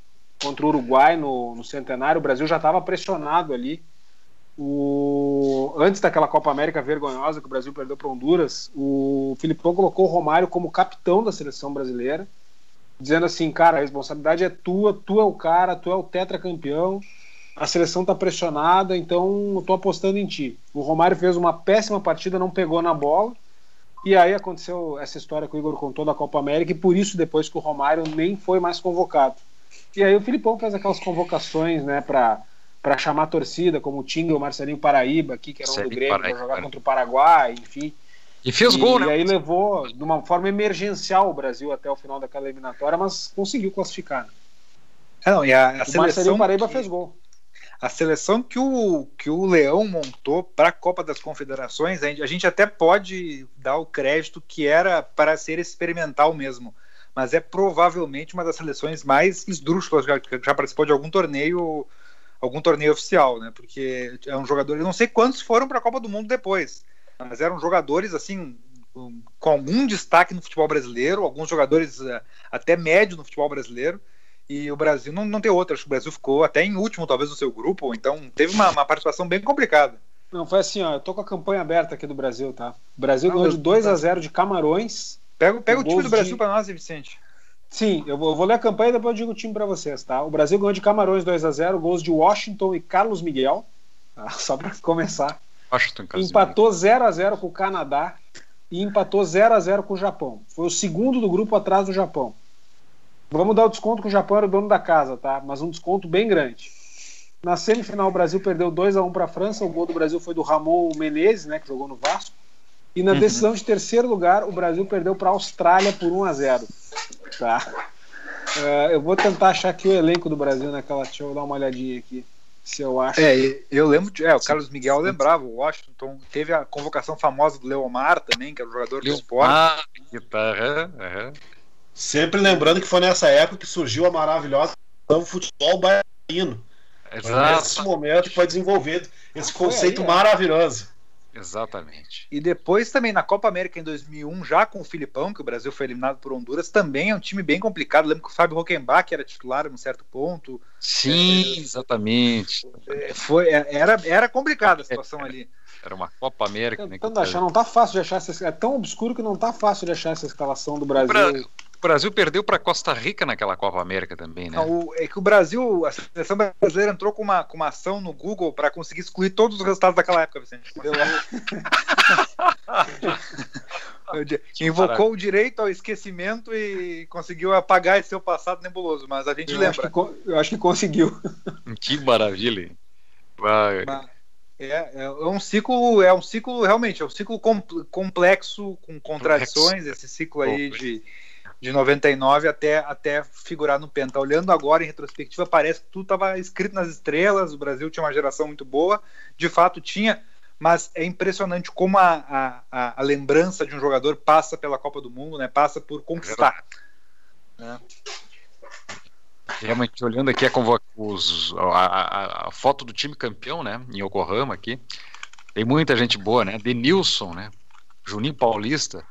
contra o Uruguai no, no Centenário, o Brasil já estava pressionado ali. O... Antes daquela Copa América vergonhosa que o Brasil perdeu para Honduras, o Filipão colocou o Romário como capitão da seleção brasileira, dizendo assim: cara, a responsabilidade é tua, tu é o cara, tu é o tetracampeão, a seleção tá pressionada, então eu tô apostando em ti. O Romário fez uma péssima partida, não pegou na bola. E aí aconteceu essa história que o Igor contou da Copa América, e por isso depois que o Romário nem foi mais convocado. E aí o Filipão fez aquelas convocações, né, para para chamar a torcida, como o Tinga e o Marcelinho Paraíba aqui, que eram do Marcelinho Grêmio, para jogar né? contra o Paraguai, enfim. E fez e, gol, E né? aí levou de uma forma emergencial o Brasil até o final daquela eliminatória, mas conseguiu classificar. né? É, não, e a, a O seleção Marcelinho Paraíba que- fez gol. A seleção que o, que o Leão montou para a Copa das Confederações, a gente, até pode dar o crédito que era para ser experimental mesmo, mas é provavelmente uma das seleções mais esdrúxulas que já participou de algum torneio algum torneio oficial, né? Porque é um jogador, eu não sei quantos foram para a Copa do Mundo depois, mas eram jogadores assim com algum destaque no futebol brasileiro, alguns jogadores eh, até médio no futebol brasileiro. E o Brasil não, não tem outra. Acho que o Brasil ficou até em último, talvez, no seu grupo. ou Então teve uma, uma participação bem complicada. Não, foi assim, ó, eu tô com a campanha aberta aqui do Brasil, tá? O Brasil ganhou de 2 a 0 de Camarões. Pega, pega o time do Brasil de- para nós, hein, Vicente. Sim, eu vou, eu vou ler a campanha e depois eu digo o time pra vocês, tá? O Brasil ganhou de Camarões 2 a 0 gols de Washington e Carlos Miguel. tá? Só pra começar. Washington Casimiro. Empatou 0 a 0 com o Canadá e empatou 0 a 0 com o Japão. Foi o segundo do grupo atrás do Japão. Vamos dar o desconto que o Japão era o dono da casa, tá? Mas um desconto bem grande. Na semifinal, o Brasil perdeu 2 a 1 para a França. O gol do Brasil foi do Ramon Menezes, né, que jogou no Vasco. E na Uhum. decisão de terceiro lugar, o Brasil perdeu para a Austrália por 1 a 0. Tá. É, eu vou tentar achar aqui o elenco do Brasil naquela. Deixa eu dar uma olhadinha aqui. Se eu acho. É, eu lembro. De, é, o Carlos Miguel lembrava. O Washington teve a convocação famosa do Leomar também, que era o jogador do esporte. Ah, guitarra. Sempre lembrando que foi nessa época que surgiu a maravilhosa do futebol baiano. Foi nesse Exato. momento que foi desenvolvido esse Foi conceito aí, é. maravilhoso. Exatamente. E depois também na Copa América em 2001, já com o Filipão, que o Brasil foi eliminado por Honduras, também é um time bem complicado. Lembro que o Fábio Rockenbach era titular em um certo ponto. Sim, exatamente. É, Foi, é, era, era complicada a situação ali. Era uma Copa América, né? Tentando achar, não tá fácil de achar essa, é tão obscuro que não tá fácil de achar essa escalação do Brasil. Bra- O Brasil perdeu para Costa Rica naquela Copa América também, né? Não, o- é que o Brasil, a seleção brasileira entrou com uma, com uma ação no Google para conseguir excluir todos os resultados daquela época, Vicente. O Invocou o direito ao esquecimento e conseguiu apagar esse seu passado nebuloso, mas a gente Eu acho, que, lembra. eu acho que conseguiu. Que maravilha. Mas É, é um ciclo, é um ciclo realmente, é um ciclo com- complexo, com contradições, esse ciclo aí de, de 99 até, até figurar no Penta. Olhando agora em retrospectiva, parece que tudo estava escrito nas estrelas, o Brasil tinha uma geração muito boa, de fato tinha, mas é impressionante como a, a, a, lembrança de um jogador passa pela Copa do Mundo, né? Passa por conquistar. né? Realmente, olhando aqui a, os- a- a foto do time campeão, né? Em Yokohama aqui. Tem muita gente boa, né? Denilson, né? Juninho Paulista,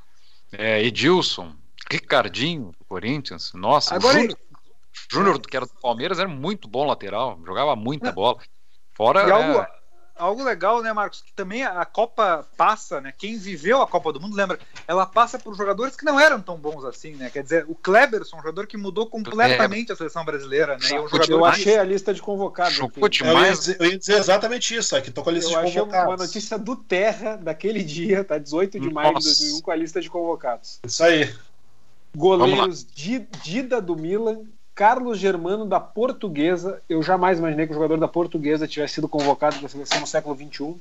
é, Edilson, Ricardinho, do Corinthians. Nossa, Agora, Júnior, Júnior, que era do Palmeiras, era muito bom lateral, jogava muita bola. Fora. E algo, é, algo legal, né, Marcos? Que também a Copa passa, né? Quem viveu a Copa do Mundo, lembra? Ela passa por jogadores que não eram tão bons assim, né? Quer dizer, o Kleberson, um jogador que mudou completamente a seleção brasileira, né? E é um jogador Eu achei a lista de convocados. Chocou. Eu ia, dizer, eu ia dizer exatamente isso, aqui tô com a lista Eu de achei uma convocados. notícia do Terra daquele dia, tá? 18 de maio de Nossa. 2001, com a lista de convocados. Isso aí. Goleiros Di- Dida do Milan, Carlos Germano da Portuguesa. Eu jamais imaginei que o jogador da Portuguesa tivesse sido convocado para a seleção no século XXI.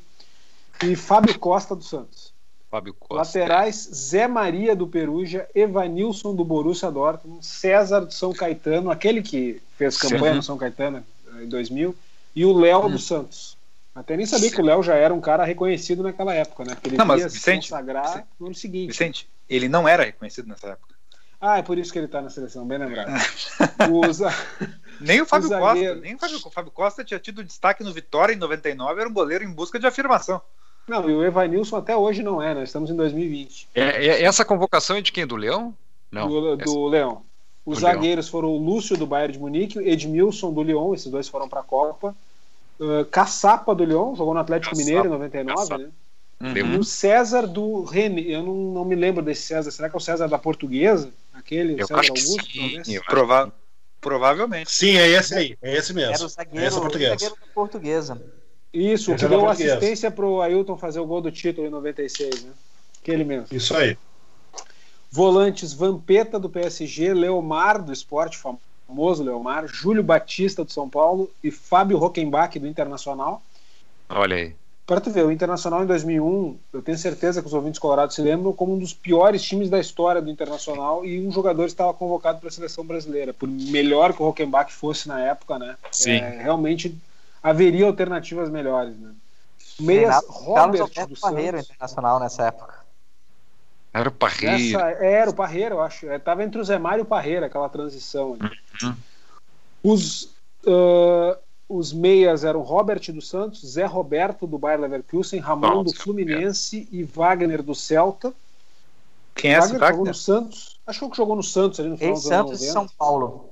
E Fábio Costa do Santos. Fábio Costa. Laterais Zé Maria do Perugia, Evanilson do Borussia Dortmund, César do São Caetano, aquele que fez campanha Sim. no São Caetano eh, em 2000, e o Léo Hum. do Santos. Até nem sabia que o Léo já era um cara reconhecido naquela época, né? Porque ele Não, mas, Vicente, se consagrar no ano seguinte. Vicente, ele não era reconhecido nessa época. Ah, é por isso que ele tá na seleção, bem lembrado. Os, Nem o Fábio O Costa, nem o Fábio, o Fábio Costa tinha tido destaque no Vitória em 99, era um goleiro em busca de afirmação. não, e o Evanilson até hoje não é, nós estamos em 2020. É, é- essa convocação é de quem? Do Leão? Não. do, do Leão. Os Do Leão. zagueiros foram o Lúcio do Bayern de Munique, o Edmilson do Lyon, esses dois foram para a Copa. Uh, Caçapa do Lyon, jogou no Atlético Caçapa, Mineiro em 99, Caçapa. né? Uhum. E o César do Rene, eu não, não me lembro desse César, será que é o César da Portuguesa? Aquele, o Eu César acho que Augusto, sim. talvez? Prova- provavelmente. Sim, é esse aí. É esse mesmo. Era o Esse zagueiro, é o zagueiro da portuguesa. Isso, o Esse que é deu Portuguesa. assistência pro Ailton fazer o gol do título em 96, né? Aquele mesmo. Isso aí. Volantes Vampeta do PSG, Leomar do Esporte, famoso Leomar, Júlio Batista do São Paulo e Fábio Rockenbach do Internacional. Olha aí. Para tu ver, o Internacional em 2001, eu tenho certeza que os ouvintes colorados se lembram como um dos piores times da história do Internacional e um jogador estava convocado para a seleção brasileira. Por melhor que o Rockenbach fosse na época, né? Sim. É, realmente haveria alternativas melhores, né? Meias Renato Carlos Robert Alberto do Parreira, Santos. internacional nessa época. Era o Parreira. Nessa, era o Parreira, eu acho. Estava entre o Zé Mário e o Parreira, aquela transição. ali. Uhum. Os, ah, os meias eram Robert dos Santos, Zé Roberto do Bayer Leverkusen, Ramon do Nossa, Fluminense e Wagner do Celta. Quem é esse Wagner jogou Wagner? no Santos. Acho que jogou no Santos ali no final dos anos Ex-Santos e 90. São Paulo.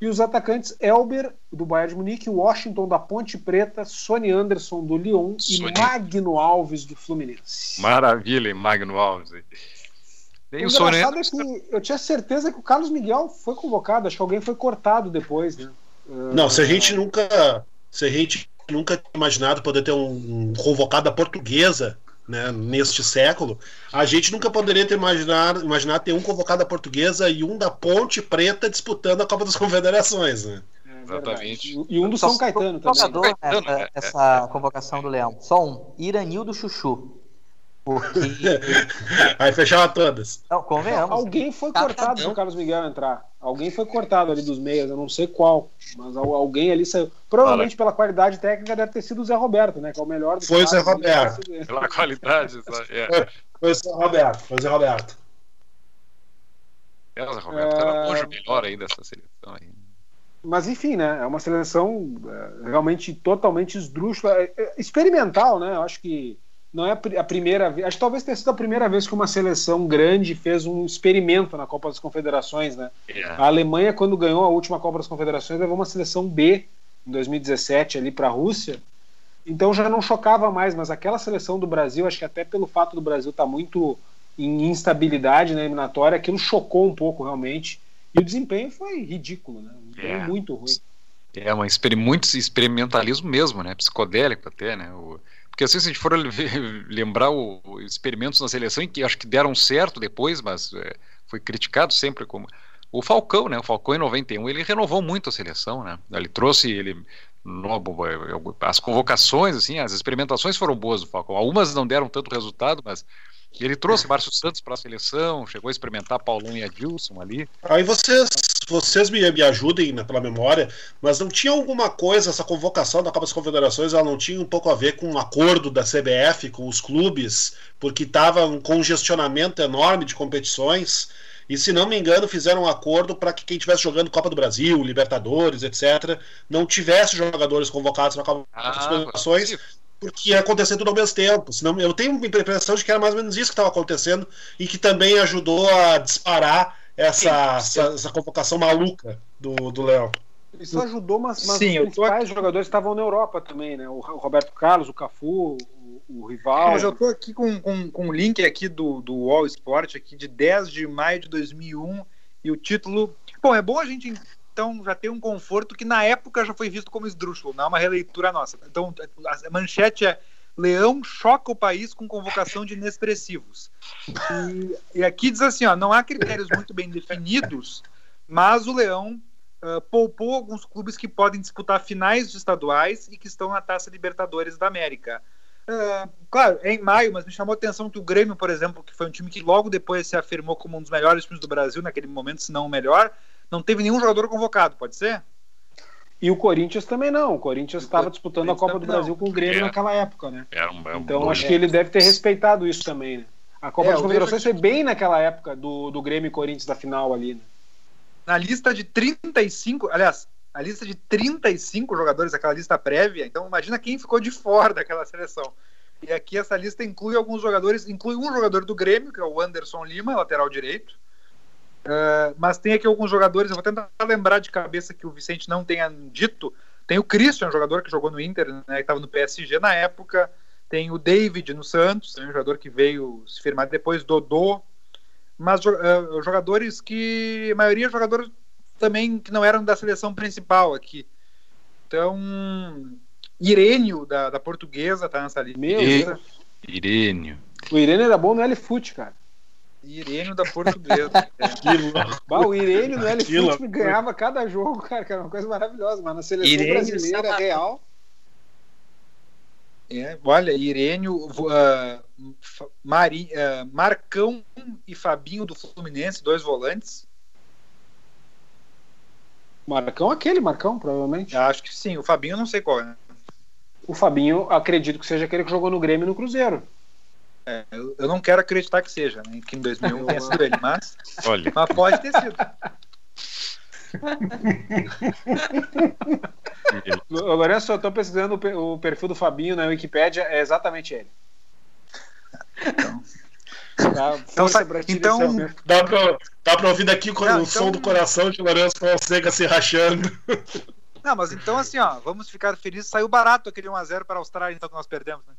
E os atacantes Elber do Bayern de Munique, Washington da Ponte Preta, Sony Anderson do Lyon Sony. e Magno Alves do Fluminense. Maravilha, hein, Magno Alves. O engraçado é que eu tinha certeza que o Carlos Miguel foi convocado, acho que alguém foi cortado depois, né? Não, se a gente nunca. Se a gente nunca tinha imaginado poder ter um, um convocado da portuguesa né, neste século, a gente nunca poderia ter imaginado, imaginado ter um convocado da portuguesa e um da Ponte Preta disputando a Copa das Confederações. Né? É Exatamente. E um do Só São Caetano também. jogador Caetano, nessa, é, é. nessa convocação do Leão. Só um. Iranildo Chuchu. Porque. Aí fechava todas. Não, convenhamos. Alguém foi Tá, cortado tá, se o. Carlos Miguel entrar. Alguém foi cortado ali dos meias, eu não sei qual, mas al- alguém ali saiu. Provavelmente pela qualidade técnica deve ter sido o Zé Roberto, né? Que é o melhor do Foi o Zé Roberto. Pela qualidade. só- É. Foi o Zé Roberto. Foi o Zé Roberto. É, o Zé Roberto era É. longe o melhor aí dessa seleção aí. Mas enfim, né? É uma seleção é, realmente totalmente esdrúxula, é, é, experimental, né? Eu acho que não é a pri- a primeira vez. Acho que talvez tenha sido a primeira vez que uma seleção grande fez um experimento na Copa das Confederações, né? É. A Alemanha, quando ganhou a última Copa das Confederações, levou uma seleção B em 2017 ali para a Rússia. Então já não chocava mais, mas aquela seleção do Brasil, acho que até pelo fato do Brasil estar muito em instabilidade na eliminatória, aquilo chocou um pouco realmente. E o desempenho foi ridículo, né? Um desempenho É. muito ruim. É experi muito experimentalismo mesmo, né? Psicodélico até, né? O- porque assim, se a gente for le- lembrar o, o experimentos na seleção, que acho que deram certo depois, mas é, foi criticado sempre como o Falcão, né? O Falcão em 91 ele renovou muito a seleção, né? Ele trouxe ele as convocações, assim, as experimentações foram boas do Falcão. Algumas não deram tanto resultado, mas ele trouxe Márcio Santos para a seleção, chegou a experimentar Paulão e Adilson ali. Aí vocês, vocês me, me ajudem né, pela memória, mas não tinha alguma coisa, essa convocação da Copa das Confederações, ela não tinha um pouco a ver com um acordo da CBF com os clubes, porque estava um congestionamento enorme de competições. E se não me engano, fizeram um acordo para que quem estivesse jogando Copa do Brasil, Libertadores, etc., não tivesse jogadores convocados na Copa das Ah, Confederações, porque ia acontecer tudo ao mesmo tempo. Senão, eu tenho a impressão de que era mais ou menos isso que estava acontecendo e que também ajudou a disparar essa, essa, essa convocação maluca do, do Léo. Isso ajudou, mas, mas Sim, os principais jogadores estavam na Europa também, né? O Roberto Carlos, o Cafu, o, o Rival. Mas eu tô aqui com, com, com um link aqui do, do Wall Sport, aqui de 10 de maio de 2001, e o título... Bom, é bom a gente, então, já ter um conforto que na época já foi visto como esdrúxulo, não é uma releitura nossa. Então, a manchete é Leão choca o país com convocação de inexpressivos. E, e aqui diz assim, ó, não há critérios muito bem definidos, mas o Leão uh, poupou alguns clubes que podem disputar finais estaduais e que estão na Taça Libertadores da América. Uh, claro, é em maio, mas me chamou a atenção que o Grêmio, por exemplo, que foi um time que logo depois se afirmou como um dos melhores times do Brasil naquele momento, se não o melhor, não teve nenhum jogador convocado, pode ser? E o Corinthians também não. O Corinthians estava disputando a Corinthians Copa do Brasil com o Grêmio É. naquela época, né? Era um, era um Então bom- acho que ele deve ter respeitado isso também, né? A Copa É, das Confederações foi bem naquela época do, do Grêmio e Corinthians da final ali, né? Na lista de 35, aliás, a lista de 35 jogadores, aquela lista prévia, então imagina quem ficou de fora daquela seleção. E aqui essa lista inclui alguns jogadores, inclui um jogador do Grêmio, que é o Anderson Lima, lateral direito. Uh, mas tem aqui alguns jogadores, eu vou tentar lembrar de cabeça que o Vicente não tenha dito. Tem o Christian, jogador que jogou no Inter, né, que estava no PSG na época. Tem o David no Santos, um jogador que veio se firmar depois, Dodô. Mas uh, jogadores que. A maioria jogadores também que não eram da seleção principal aqui. Então, Irênio, da, da portuguesa, tá nessa lista. Meu Deus. Irênio. O Irene era bom no L-Foot, cara. Irênio da portuguesa. Bah, o Irene no loucura. ganhava cada jogo, cara, que era uma coisa maravilhosa. Mas na seleção Irene brasileira real. É, olha, Irênio, uh, Mari, uh, Marcão e Fabinho do Fluminense, dois volantes. Marcão, aquele Marcão, provavelmente. Acho que sim. O Fabinho eu não sei qual é. O Fabinho, acredito que seja aquele que jogou no Grêmio e no Cruzeiro. É, eu, eu não quero acreditar que seja, né, que em 2001 tenha sido ele, mas, Olha, mas pode ter sido. Agora eu só tô pesquisando o pe- o perfil do Fabinho na Wikipédia, é exatamente ele. Tá, Então, pra ti então- aumento. Dá pra, dá pra ouvir daqui o Não, som então- do coração de Lourenço Fonseca se rachando. Não, mas então assim, ó, vamos ficar felizes. Saiu barato aquele 1x0 para a Austrália, então que nós perdemos, né?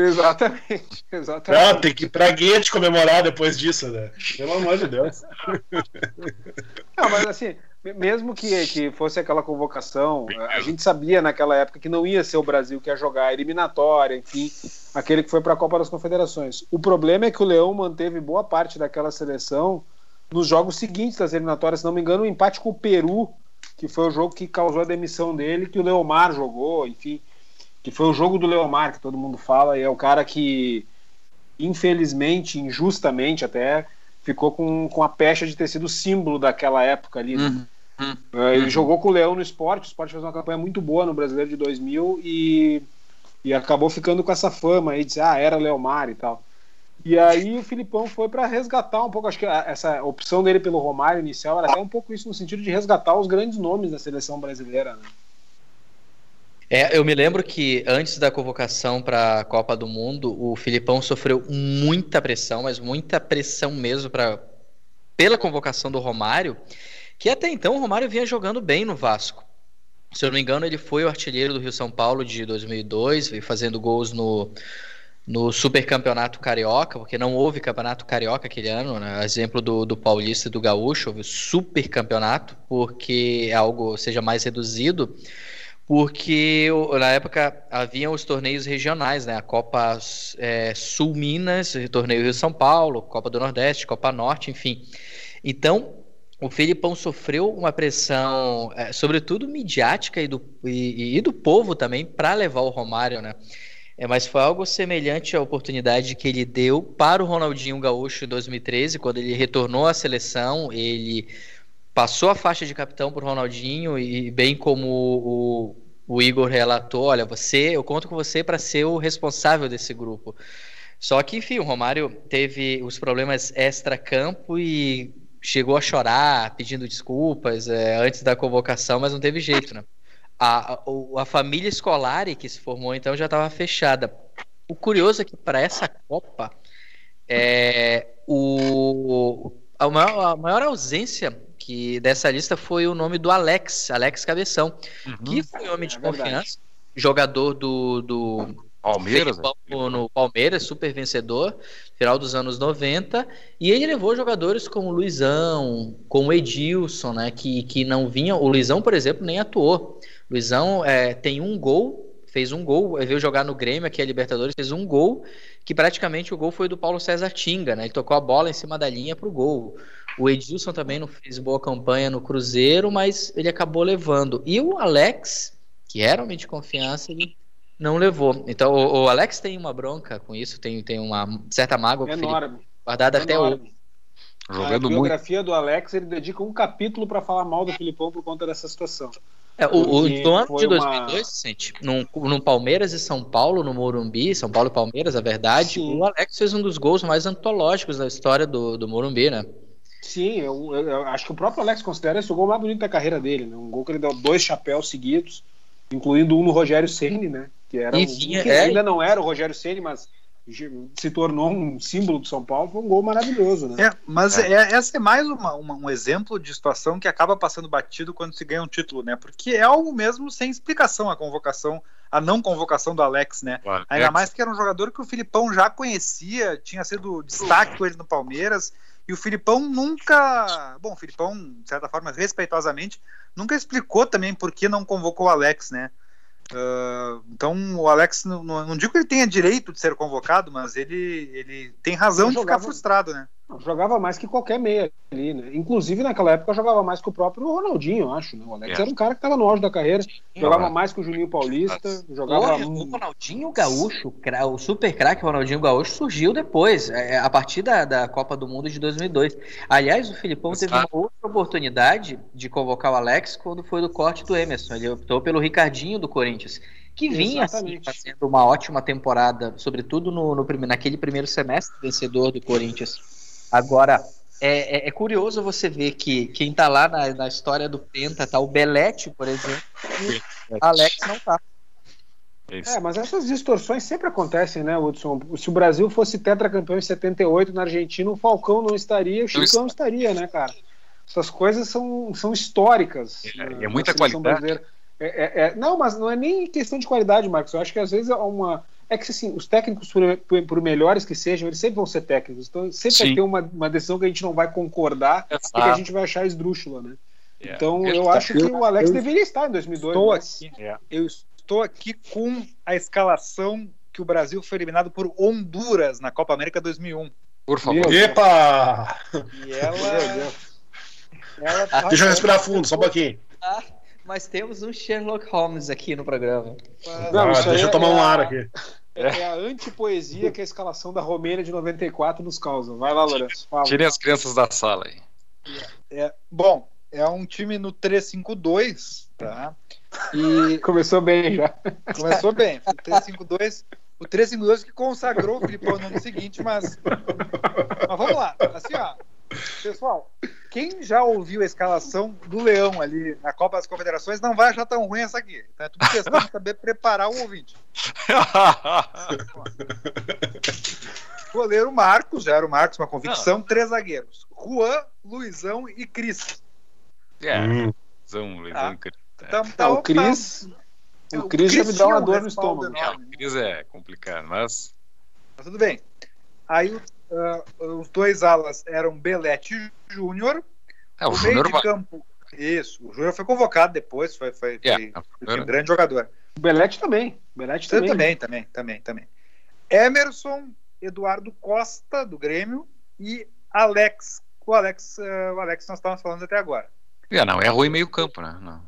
Exatamente, exatamente. Ah, tem que ir pra Guete comemorar depois disso, né? Pelo amor de Deus. Não, mas assim, me- mesmo que, que fosse aquela convocação, a gente sabia naquela época que não ia ser o Brasil que ia jogar a eliminatória, enfim, aquele que foi para a Copa das Confederações. O problema é que o Leão manteve boa parte daquela seleção nos jogos seguintes das eliminatórias, se não me engano, o empate com o Peru, que foi o jogo que causou a demissão dele, que o Leomar jogou, enfim, que foi o jogo do Leomar, que todo mundo fala, e é o cara que, infelizmente, injustamente até, ficou com, com a pecha de ter sido o símbolo daquela época ali. né? É, Ele jogou com o Leão no esporte, o esporte fez uma campanha muito boa no Brasileiro de 2000 e, e acabou ficando com essa fama aí de dizer, ah, era Leomar e tal. E aí o Filipão foi para resgatar um pouco, acho que essa opção dele pelo Romário inicial era até um pouco isso no sentido de resgatar os grandes nomes da seleção brasileira. Né? É, eu me lembro que antes da convocação para a Copa do Mundo, o Filipão sofreu muita pressão, mas muita pressão mesmo para pela convocação do Romário, que até então o Romário vinha jogando bem no Vasco. Se eu não me engano, ele foi o artilheiro do Rio São Paulo de 2002, veio fazendo gols no, no Supercampeonato Carioca, porque não houve Campeonato Carioca aquele ano, né? exemplo do, do Paulista e do Gaúcho, houve Supercampeonato, porque é algo seja mais reduzido porque na época havia os torneios regionais, né? A Copa é, Sul Minas, o torneio Rio São Paulo, Copa do Nordeste, Copa Norte, enfim. Então, o Felipão sofreu uma pressão, é, sobretudo midiática e do, e, e do povo também, para levar o Romário, né? É, mas foi algo semelhante à oportunidade que ele deu para o Ronaldinho Gaúcho em 2013, quando ele retornou à seleção, ele passou a faixa de capitão por Ronaldinho e bem como o, o Igor relatou, olha, você, eu conto com você para ser o responsável desse grupo. Só que, enfim, o Romário teve os problemas extra-campo e chegou a chorar pedindo desculpas é, antes da convocação, mas não teve jeito, né? A, a, a família escolar que se formou então já estava fechada. O curioso é que para essa Copa, é, o, a, maior, a maior ausência que dessa lista foi o nome do Alex, Alex Cabeção, que foi homem de É verdade. confiança, jogador do, do Palmeiras, Felipão no, no Palmeiras, super vencedor, final dos anos 90, e ele levou jogadores como o Luizão, como o Edilson, né, que, que não vinham, o Luizão, por exemplo, nem atuou. O Luizão é, tem um gol, fez um gol, veio jogar no Grêmio aqui a Libertadores, fez um gol, que praticamente o gol foi do Paulo César Tinga, né, ele tocou a bola em cima da linha pro gol. O Edilson também não fez boa campanha no Cruzeiro, mas ele acabou levando. E o Alex, que era homem de confiança, ele não levou. Então o, o Alex tem uma bronca com isso, tem, tem uma certa mágoa com o Felipe, Enorme. guardada até hoje. enorme. jogando a muito. biografia do Alex, ele dedica um capítulo para falar mal do Filipão por conta dessa situação. É, o, o, ano de uma- 2002, Vicente, no, no Palmeiras e São Paulo, no Morumbi, São Paulo e Palmeiras, a verdade, Sim. o Alex fez um dos gols mais antológicos da história do, do Morumbi, né? Sim, eu, eu- eu acho que o próprio Alex considera esse o gol mais bonito da carreira dele, né? Um gol que ele deu dois chapéus seguidos, incluindo um no Rogério Ceni, né? Que era um- vinha- que é. ainda não era o Rogério Ceni, mas se tornou um símbolo do São Paulo, foi um gol maravilhoso, né? É, mas é. essa é mais uma- uma- um exemplo de situação que acaba passando batido quando se ganha um título, né? Porque é algo mesmo sem explicação a convocação, a não convocação do Alex, né? Alex- Ainda mais que era um jogador que o Filipão já conhecia, tinha sido destaque com ele no Palmeiras, e o Filipão nunca. Bom, o Filipão, de certa forma, respeitosamente, nunca explicou também por que não convocou o Alex, né? Ah, então o Alex, não, não digo que ele tenha direito de ser convocado, mas ele, ele tem razão Ele de ficar jogava- frustrado, né? Jogava mais que qualquer meia ali, né? Inclusive, naquela época, jogava mais que o próprio Ronaldinho, eu acho, né? O Alex É. era um cara que estava no auge da carreira, jogava Não, mais que o Juninho Paulista, jogava... Porra, o Ronaldinho Gaúcho, o super craque Ronaldinho Gaúcho surgiu depois, é, a partir da, da Copa do Mundo de 2002. Aliás, o Filipão teve uma Exato. outra oportunidade de convocar o Alex quando foi do corte do Emerson. Ele optou pelo Ricardinho do Corinthians, que vinha assim, fazendo uma ótima temporada, sobretudo no, no naquele primeiro semestre vencedor do Corinthians. Agora, é, é- é curioso você ver que quem tá lá na, na história do Penta, tá o Belete, por exemplo, e o Alex não tá. É mas essas distorções sempre acontecem, né, Hudson? Se o Brasil fosse tetracampeão em 78 na Argentina, o Falcão não estaria, o Chicão estaria, né, cara? Essas coisas são, são históricas. É, e é muita qualidade. É, é- é- não, mas não é nem questão de qualidade, Marcos. Eu acho que às vezes é uma. É que assim, os técnicos, por, por- por melhores que sejam, eles sempre vão ser técnicos. Então sempre vai Sim. ter uma, uma decisão que a gente não vai concordar e que a Exato. gente vai achar esdrúxula, né? É. Então eu tá- acho que o Alex eu deveria estar em 2002. Estou mas- aqui. É. Eu estou aqui com a escalação que o Brasil foi eliminado por Honduras na Copa América 2001. Por favor. Meu Epa! E ela. Ela tá- Deixa eu respirar fundo, só um pouquinho. Mas temos um Sherlock Holmes aqui no programa. Não, Ah, deixa eu é- tomar um é ar a- aqui. É a antipoesia que a escalação da Romênia de 94 nos causa. Vai lá, Lourenço. Fala. Tirem as crianças da sala aí. É, bom, é um time no 3-5-2, tá? E Começou bem já. começou bem. O 3-5-2. O 3-5-2 que consagrou o Filipão no ano seguinte, mas. Mas vamos lá. Assim, ó. Pessoal, quem já ouviu a escalação do Leão ali na Copa das Confederações não vai achar tão ruim essa aqui. Então é tudo questão de saber preparar o ouvinte. Goleiro Marcos, já era o Marcos, uma convicção. Três zagueiros: Juan, Luizão e Cris. é, Hum. Luizão, Luizão, Tá. Cris. Tá, Não, tá- o Cris. O Cris já me dá uma um dor no estômago. É, o Cris é complicado, mas Mas tudo bem. Aí o- ah, os dois alas eram Belete Júnior. é, o o meio Júnior de vai. campo. Isso, o Júnior foi convocado depois, foi, foi, É, foi- foi um Júnior- grande jogador. O Belete também. O Belete Também, também. também, também, também, Emerson, Eduardo Costa, do Grêmio, e Alex. O Alex, ah, o Alex nós estávamos falando até agora. É, não, é ruim meio campo, né? Não.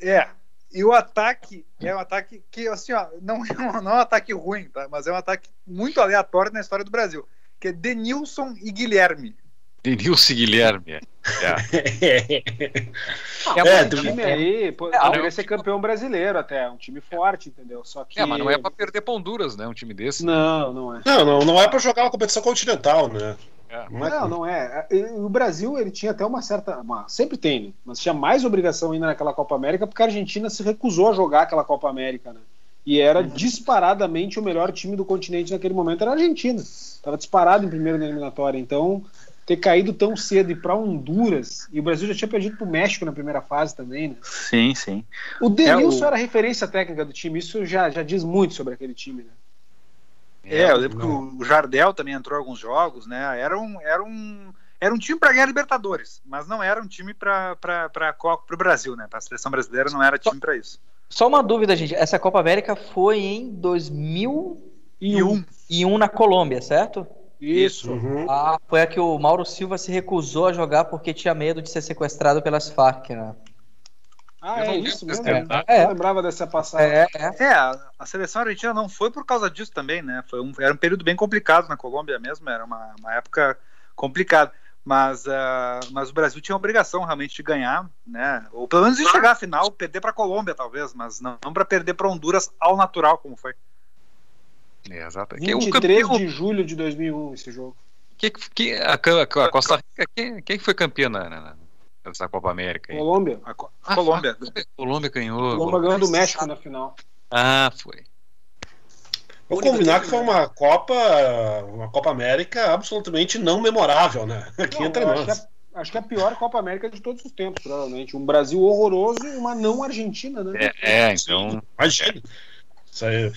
É. E o ataque é um ataque que, assim, ó, não é um, não é um ataque ruim, tá? Mas é um ataque muito aleatório na história do Brasil. Que é Denilson e Guilherme. Denilson Guilherme. É. É, É, um tu- time aí pô, É, poderia ser campeão brasileiro até. Um time forte, entendeu? Só que. É, mas não é pra perder pra Honduras, né? Um time desse. Não, não é. Não, não, não é pra jogar uma competição continental, né? É. Não é Não, não é. E O Brasil ele tinha até uma certa. uma- sempre tem, né? Mas tinha mais obrigação ainda naquela Copa América porque a Argentina se recusou a jogar aquela Copa América, né? E era disparadamente o melhor time do continente naquele momento era a Argentina. Estava disparado em primeiro na eliminatória. Então, ter caído tão cedo e para Honduras, e o Brasil já tinha perdido para o México na primeira fase também, né? Sim, sim. O Denilson É, o- era a referência técnica do time, isso já, já diz muito sobre aquele time, né? É, eu lembro que o Jardel também entrou em alguns jogos, né? Era um, era um, era um time para ganhar Libertadores, mas não era um time para o Brasil, né? Para a seleção brasileira não era time para isso. Só uma dúvida, gente. Essa Copa América foi em 2001 E um, na Colômbia, certo? Isso. Uhum. Ah, foi a que o Mauro Silva se recusou a jogar porque tinha medo de ser sequestrado pelas Farc, né? Ah, é isso mesmo. né? detalhe. É. Eu lembrava dessa passagem. É, é. é, a, a seleção argentina não foi por causa disso também, né? Foi um, era um período bem complicado na Colômbia mesmo, era uma, uma época complicada. Mas, uh, mas o Brasil tinha a obrigação realmente de ganhar, né? Ou pelo menos de chegar à final, perder para a Colômbia, talvez, mas não, não para perder para Honduras ao natural, como foi. É, exato. 23 campeão... de julho de 2001 esse jogo. Que, que, a, a Costa Rica, quem, quem foi campeã na, nessa Copa América? Aí? Colômbia. A, ah, Colômbia. A Colômbia ganhou. Colômbia ganhou do México na final. Ah, foi. Vou combinar que foi uma Copa, uma Copa América absolutamente não memorável, né? Aqui não, entre nós. Acho que, é, acho que é a pior Copa América de todos os tempos, provavelmente. Um Brasil horroroso e uma não Argentina, né? É, é então. Imagina. Se a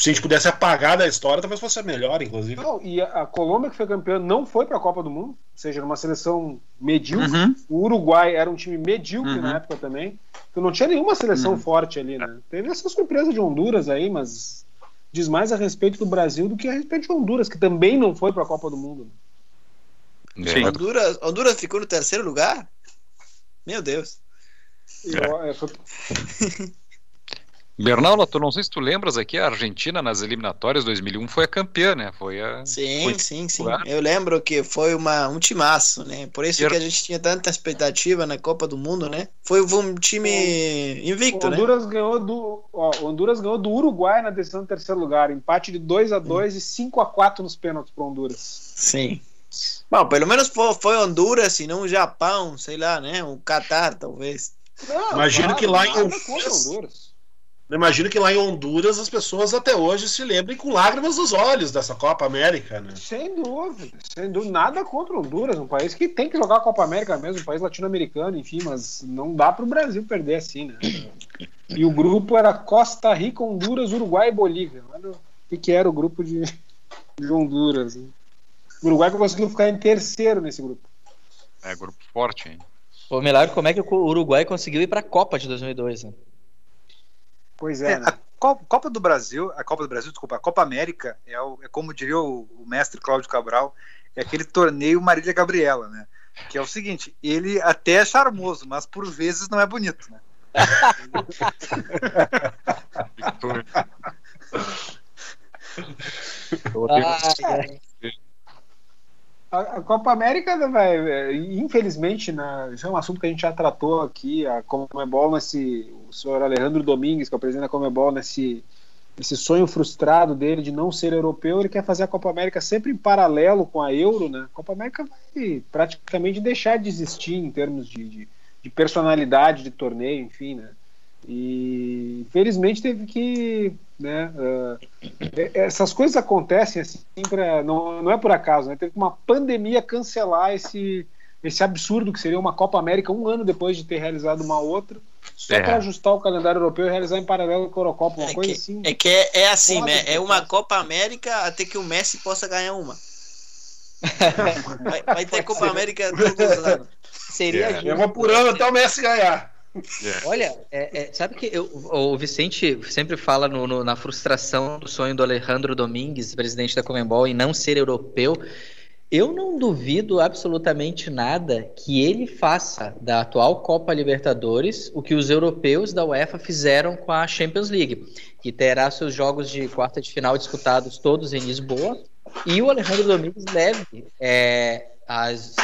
gente pudesse apagar da história, talvez fosse a melhor, inclusive. Não, e a, a Colômbia, que foi campeã, não foi para a Copa do Mundo, ou seja, numa seleção medíocre. Uhum. O Uruguai era um time medíocre uhum. na época também. Então não tinha nenhuma seleção uhum. forte ali, né? Teve essa surpresa de Honduras aí, mas diz mais a respeito do Brasil do que a respeito de Honduras, que também não foi para a Copa do Mundo. Sim. Honduras, Honduras ficou no terceiro lugar? Meu Deus. Eu, é, foi... Bernardo, tu não sei se tu lembras aqui, a Argentina nas eliminatórias 2001 foi a campeã, né? Foi a Sim, foi sim, sim. Eu lembro que foi uma, um timaço, né? Por isso que a gente tinha tanta expectativa na Copa do Mundo, né? Foi um time invicto, Honduras né? Ganhou do, ó, Honduras ganhou do Uruguai na decisão do terceiro lugar, empate de 2 a 2 e 5 a 4 nos pênaltis para Honduras. Sim. Bom, pelo menos foi, foi Honduras e não o Japão, sei lá, né? O Catar, talvez. Não, Imagino claro, que lá em Honduras Imagino que lá em Honduras as pessoas até hoje se lembrem com lágrimas nos olhos dessa Copa América, né? Sem dúvida, sem dúvida. Nada contra Honduras, um país que tem que jogar a Copa América mesmo, um país latino-americano, enfim, mas não dá para o Brasil perder assim, né? E o grupo era Costa Rica, Honduras, Uruguai e Bolívia. Olha o que, que era o grupo de, de Honduras. Né? O Uruguai conseguiu ficar em terceiro nesse grupo. É, grupo forte, hein? O milagre, como é que o Uruguai conseguiu ir para a Copa de 2002, né? Pois é. é né? A Copa do Brasil, a Copa do Brasil, desculpa, a Copa América é, o, é como diria o, o, mestre Cláudio Cabral, é aquele torneio Marília Gabriela, né? Que é o seguinte, ele até é charmoso, mas por vezes não é bonito, né? ah, a, Copa América, vai, infelizmente, na, isso é um assunto que a gente já tratou aqui, a Comebol nesse, o senhor Alejandro Domingues, que é o presidente da Comebol, nesse esse sonho frustrado dele de não ser europeu, ele quer fazer a Copa América sempre em paralelo com a Euro, né? A Copa América vai praticamente deixar de existir em termos de, de, de personalidade de torneio, enfim, né? E infelizmente teve que. Né, uh, essas coisas acontecem assim, pra, não, não é por acaso, né? Teve uma pandemia cancelar esse, esse absurdo que seria uma Copa América um ano depois de ter realizado uma outra, só é. para ajustar o calendário europeu e realizar em paralelo com a Eurocopa, uma é coisa que, assim. É que é, é assim, né? É uma Copa América até que o Messi possa ganhar uma. vai, vai, ter Copa América todos os anos. Seria é. uma por ano até o Messi ganhar. É. Olha, é, é, sabe que eu, o Vicente sempre fala no, no, na frustração do sonho do Alejandro Domingues, presidente da Comembol, em não ser europeu. Eu não duvido absolutamente nada que ele faça da atual Copa Libertadores o que os europeus da UEFA fizeram com a Champions League, que terá seus jogos de quarta de final disputados todos em Lisboa, e o Alejandro Domingues leve é, as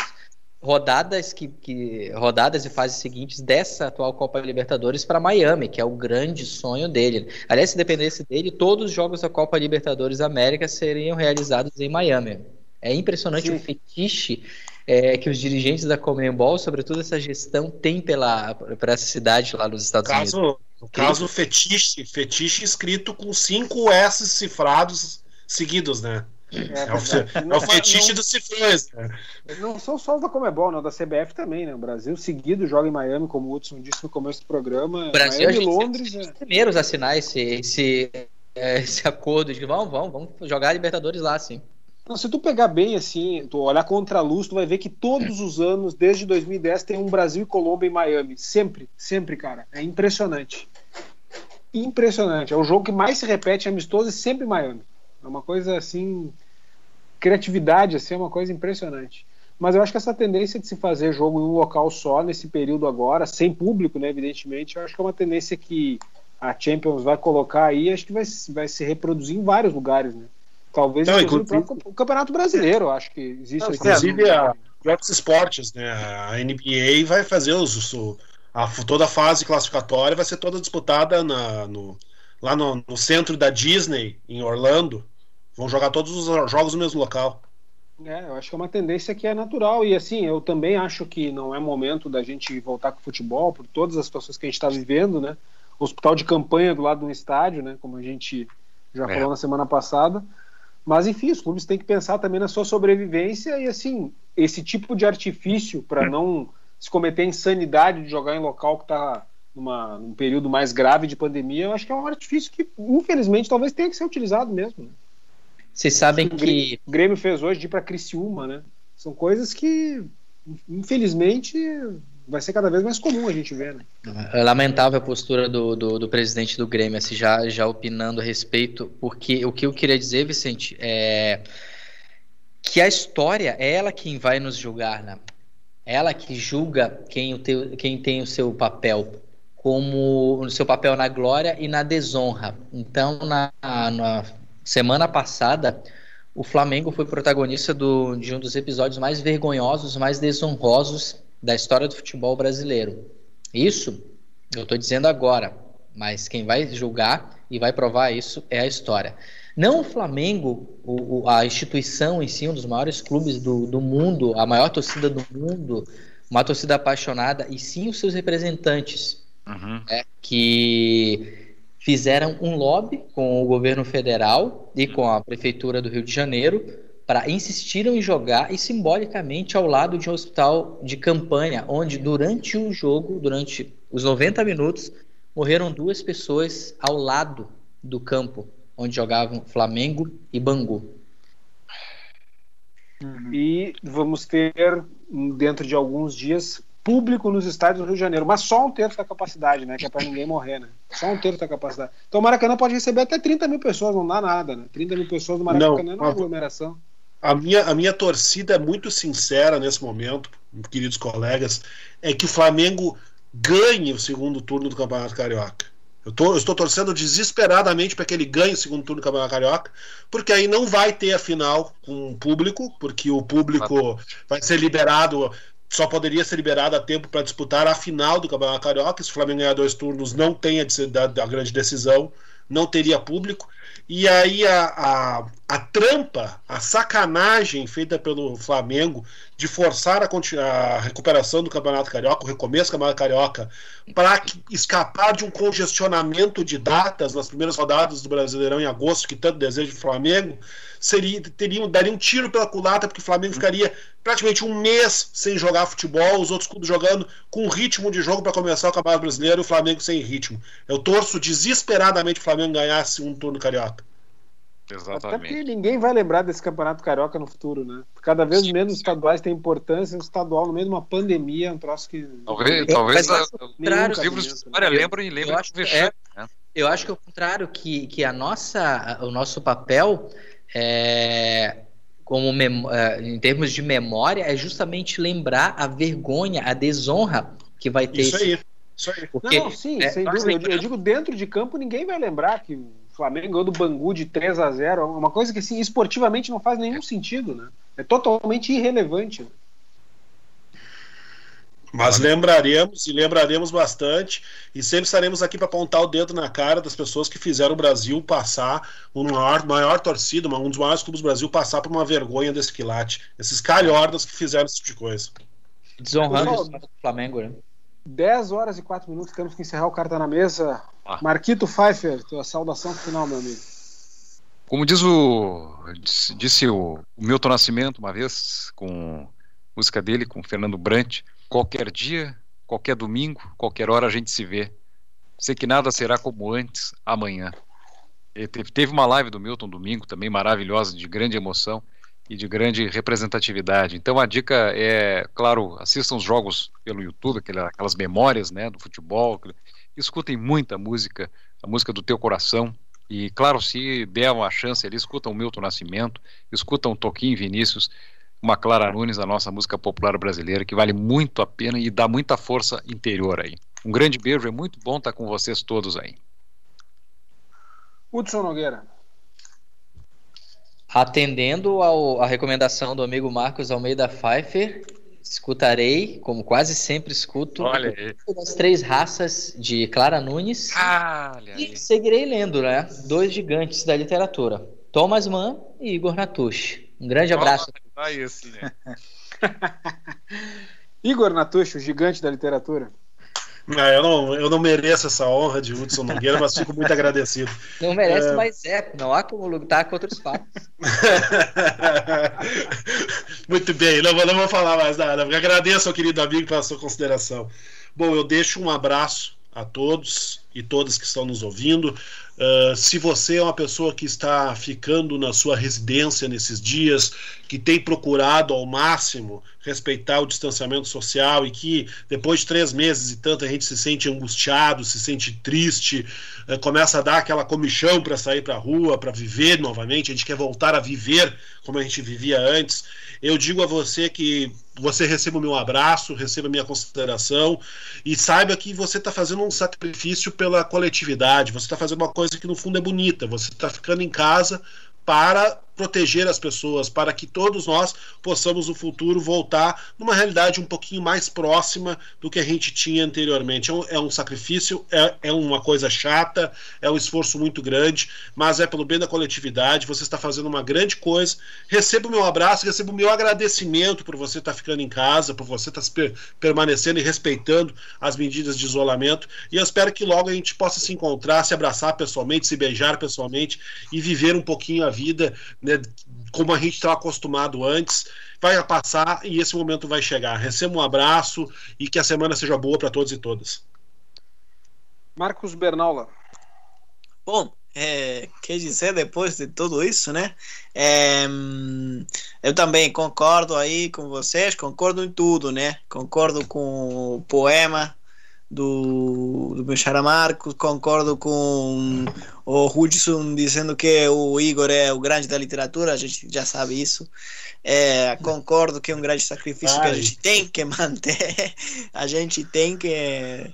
rodadas que, que, rodadas e fases seguintes dessa atual Copa Libertadores para Miami, que é o grande sonho dele. Aliás, se dependesse dele, todos os jogos da Copa Libertadores América seriam realizados em Miami. É impressionante Sim. o fetiche é, que os dirigentes da Comembol, sobretudo essa gestão, têm pela para essa cidade lá nos Estados caso, Unidos. No caso, fetiche, fetiche escrito com cinco S cifrados seguidos, né? É, é, o, é o fetiche não, dos cifrões. Né? Não são só os da Comebol, não, da CBF também, né? O Brasil seguido joga em Miami, como o Hudson disse no começo do programa. O Brasil Miami, Londres. É os primeiros a assinar esse, esse, é, esse acordo de vamos, vamos, vamos jogar a Libertadores lá, sim. Não, se tu pegar bem assim, tu olhar contra a luz, tu vai ver que todos os anos, desde 2010, tem um Brasil e Colômbia em Miami. Sempre, sempre, cara. É impressionante. Impressionante. É o jogo que mais se repete amistoso e sempre Miami. É uma coisa assim criatividade assim, é uma coisa impressionante. Mas eu acho que essa tendência de se fazer jogo em um local só, nesse período agora, sem público, né, evidentemente, eu acho que é uma tendência que a Champions vai colocar aí, acho que vai, vai se reproduzir em vários lugares, né? Talvez Não, inclusive, o Campeonato Brasileiro, acho que existe. Não, inclusive, a, outros esportes, né? A NBA vai fazer os, a, toda a fase classificatória vai ser toda disputada na, no, lá no, no, centro da Disney, em Orlando. Vão jogar todos os jogos no mesmo local. É, eu acho que é uma tendência que é natural. E assim, eu também acho que não é momento da gente voltar com o futebol, por todas as situações que a gente está vivendo, né? Hospital de campanha do lado de um estádio, né? Como a gente já é. falou na semana passada. Mas enfim, os clubes têm que pensar também na sua sobrevivência e assim, esse tipo de artifício para não se cometer a insanidade de jogar em local que está num período mais grave de pandemia, eu acho que é um artifício que, infelizmente, talvez tenha que ser utilizado mesmo. Né? Vocês sabem que. O Grêmio fez hoje de ir para Criciúma, né? São coisas que, infelizmente, vai ser cada vez mais comum a gente ver. Né? É lamentável a postura do, do, do, presidente do Grêmio, assim, já, já opinando a respeito, porque o que eu queria dizer, Vicente, é que a história é ela quem vai nos julgar, né? Ela que julga quem, o teu, quem tem o seu papel como o seu papel na glória e na desonra. Então, na, na semana passada, o Flamengo foi protagonista do, de um dos episódios mais vergonhosos, mais desonrosos da história do futebol brasileiro. Isso eu estou dizendo agora, mas quem vai julgar e vai provar isso é a história. Não o Flamengo, o, o, a instituição em si, um dos maiores clubes do, do mundo, a maior torcida do mundo, uma torcida apaixonada, e sim os seus representantes, uhum. é, que fizeram um lobby com o governo federal e com a prefeitura do Rio de Janeiro para insistiram em jogar e simbolicamente ao lado de um hospital de campanha, onde durante o jogo, durante os 90 minutos, morreram duas pessoas ao lado do campo onde jogavam Flamengo e Bangu. E vamos ter, dentro de alguns dias, público nos estádios do Rio de Janeiro, mas só um terço da capacidade, né? Que é para ninguém morrer, né? Só um terço da capacidade. Então o Maracanã pode receber até 30 mil pessoas, não dá nada, né? 30 mil pessoas no Maracanã não, não é aglomeração. A minha, a minha torcida é muito sincera nesse momento, queridos colegas, é que o Flamengo ganhe o segundo turno do Campeonato Carioca. Eu, tô, eu estou torcendo desesperadamente para que ele ganhe o segundo turno do Campeonato Carioca, porque aí não vai ter a final com o público, porque o público vai ser liberado, só poderia ser liberado a tempo para disputar a final do Campeonato Carioca. Se o Flamengo ganhar dois turnos, não tem a, a, a grande decisão, não teria público. E aí a, a, a trampa, a sacanagem feita pelo Flamengo de forçar a, a recuperação do Campeonato Carioca, o recomeço do Campeonato Carioca, para escapar de um congestionamento de datas nas primeiras rodadas do Brasileirão em agosto, que tanto deseja o Flamengo, seria, teria, daria um tiro pela culata, porque o Flamengo ficaria praticamente um mês sem jogar futebol, os outros clubes jogando com ritmo de jogo para começar o Campeonato Brasileiro e o Flamengo sem ritmo. Eu torço desesperadamente que o Flamengo ganhasse um turno carioca. Exatamente. Até porque ninguém vai lembrar desse Campeonato Carioca no futuro, né? Cada vez menos os estaduais têm importância, o estadual no meio de uma pandemia é um troço que. Talvez, talvez a, os livros de história né? lembram e lembram eu acho, é, né? eu acho que é o contrário, que, que a nossa, o nosso papel é, como é, em termos de memória, é justamente lembrar a vergonha, a desonra que vai ter. Isso esse... aí. Isso aí. Porque, Não, sim, é, sem dúvida. Eu, eu, digo, dentro de campo, ninguém vai lembrar que o Flamengo ganhou do Bangu de 3 a 0 é Uma coisa que, assim, esportivamente não faz nenhum sentido, né? É totalmente irrelevante. Mas lembraremos e lembraremos bastante e sempre estaremos aqui para apontar o dedo na cara das pessoas que fizeram o Brasil passar, o maior, maior torcida, um dos maiores clubes do Brasil passar por uma vergonha desse quilate. Esses calhordas que fizeram esse tipo de coisa. Desonrando o Flamengo, né? 10 horas e 4 minutos, temos que encerrar o carta na mesa. Ah. Marquito Pfeiffer, tua saudação final, meu amigo. Como diz o disse o, o Milton Nascimento uma vez com música dele com Fernando Brant, Qualquer dia, qualquer domingo, qualquer hora a gente se vê. Sei que nada será como antes, amanhã. Teve, uma live do Milton domingo também maravilhosa, de grande emoção e de grande representatividade. Então a dica é, claro, assistam os jogos pelo YouTube, aquelas memórias né, do futebol, escutem muita música, a música do teu coração. E claro, se der uma chance ali, escutam o Milton Nascimento, escutam Toquinho Vinícius, uma Clara Nunes, a nossa música popular brasileira, que vale muito a pena e dá muita força interior aí. Um grande beijo, é muito bom estar com vocês todos aí. Hudson Nogueira. Atendendo à recomendação do amigo Marcos Almeida Pfeiffer, Escutarei, como quase sempre escuto, as três raças de Clara Nunes. Olha E seguirei lendo, né? Dois gigantes da literatura, Thomas Mann e Igor Natush. Um grande abraço. Aí assim, né? Igor Natucci, o gigante da literatura. Ah, eu, não, eu não mereço essa honra de Hudson Nogueira, mas fico muito agradecido. Não merece, É. mas é. Não há como lutar contra os fatos. Muito bem, não, vou- não vou falar mais nada. Agradeço ao querido amigo pela sua consideração. Bom, eu deixo um abraço a todos e todas que estão nos ouvindo. Uh, se você é uma pessoa que está ficando na sua residência nesses dias, que tem procurado ao máximo respeitar o distanciamento social e que depois de três meses e tanto a gente se sente angustiado, se sente triste, uh, começa a dar aquela comichão para sair para a rua, para viver novamente, a gente quer voltar a viver como a gente vivia antes. Eu digo a você que você receba o meu abraço, receba a minha consideração e saiba que você está fazendo um sacrifício pela coletividade, você está fazendo uma coisa que no fundo é bonita, você está ficando em casa para proteger as pessoas, para que todos nós possamos no futuro voltar numa realidade um pouquinho mais próxima do que a gente tinha anteriormente. É um, é um sacrifício, é, é uma coisa chata, é um esforço muito grande, mas é pelo bem da coletividade. Você está fazendo uma grande coisa. Receba o meu abraço, receba o meu agradecimento por você estar ficando em casa, por você estar per permanecendo e respeitando as medidas de isolamento. E eu espero que logo a gente possa se encontrar, se abraçar pessoalmente, se beijar pessoalmente e viver um pouquinho a vida né, como a gente estava acostumado antes. Vai passar e esse momento vai chegar. Receba um abraço e que a semana seja boa para todos e todas. Marcos Bernaula. Bom, é, quer dizer, depois de tudo isso, né? É, eu também concordo aí com vocês, concordo em tudo, né? Concordo com o poema do, do meu xará Marcos, concordo com o Hudson dizendo que o Igor é o grande da literatura, a gente já sabe isso. É, concordo que é um grande sacrifício que a Ai. gente tem que manter, a gente tem que.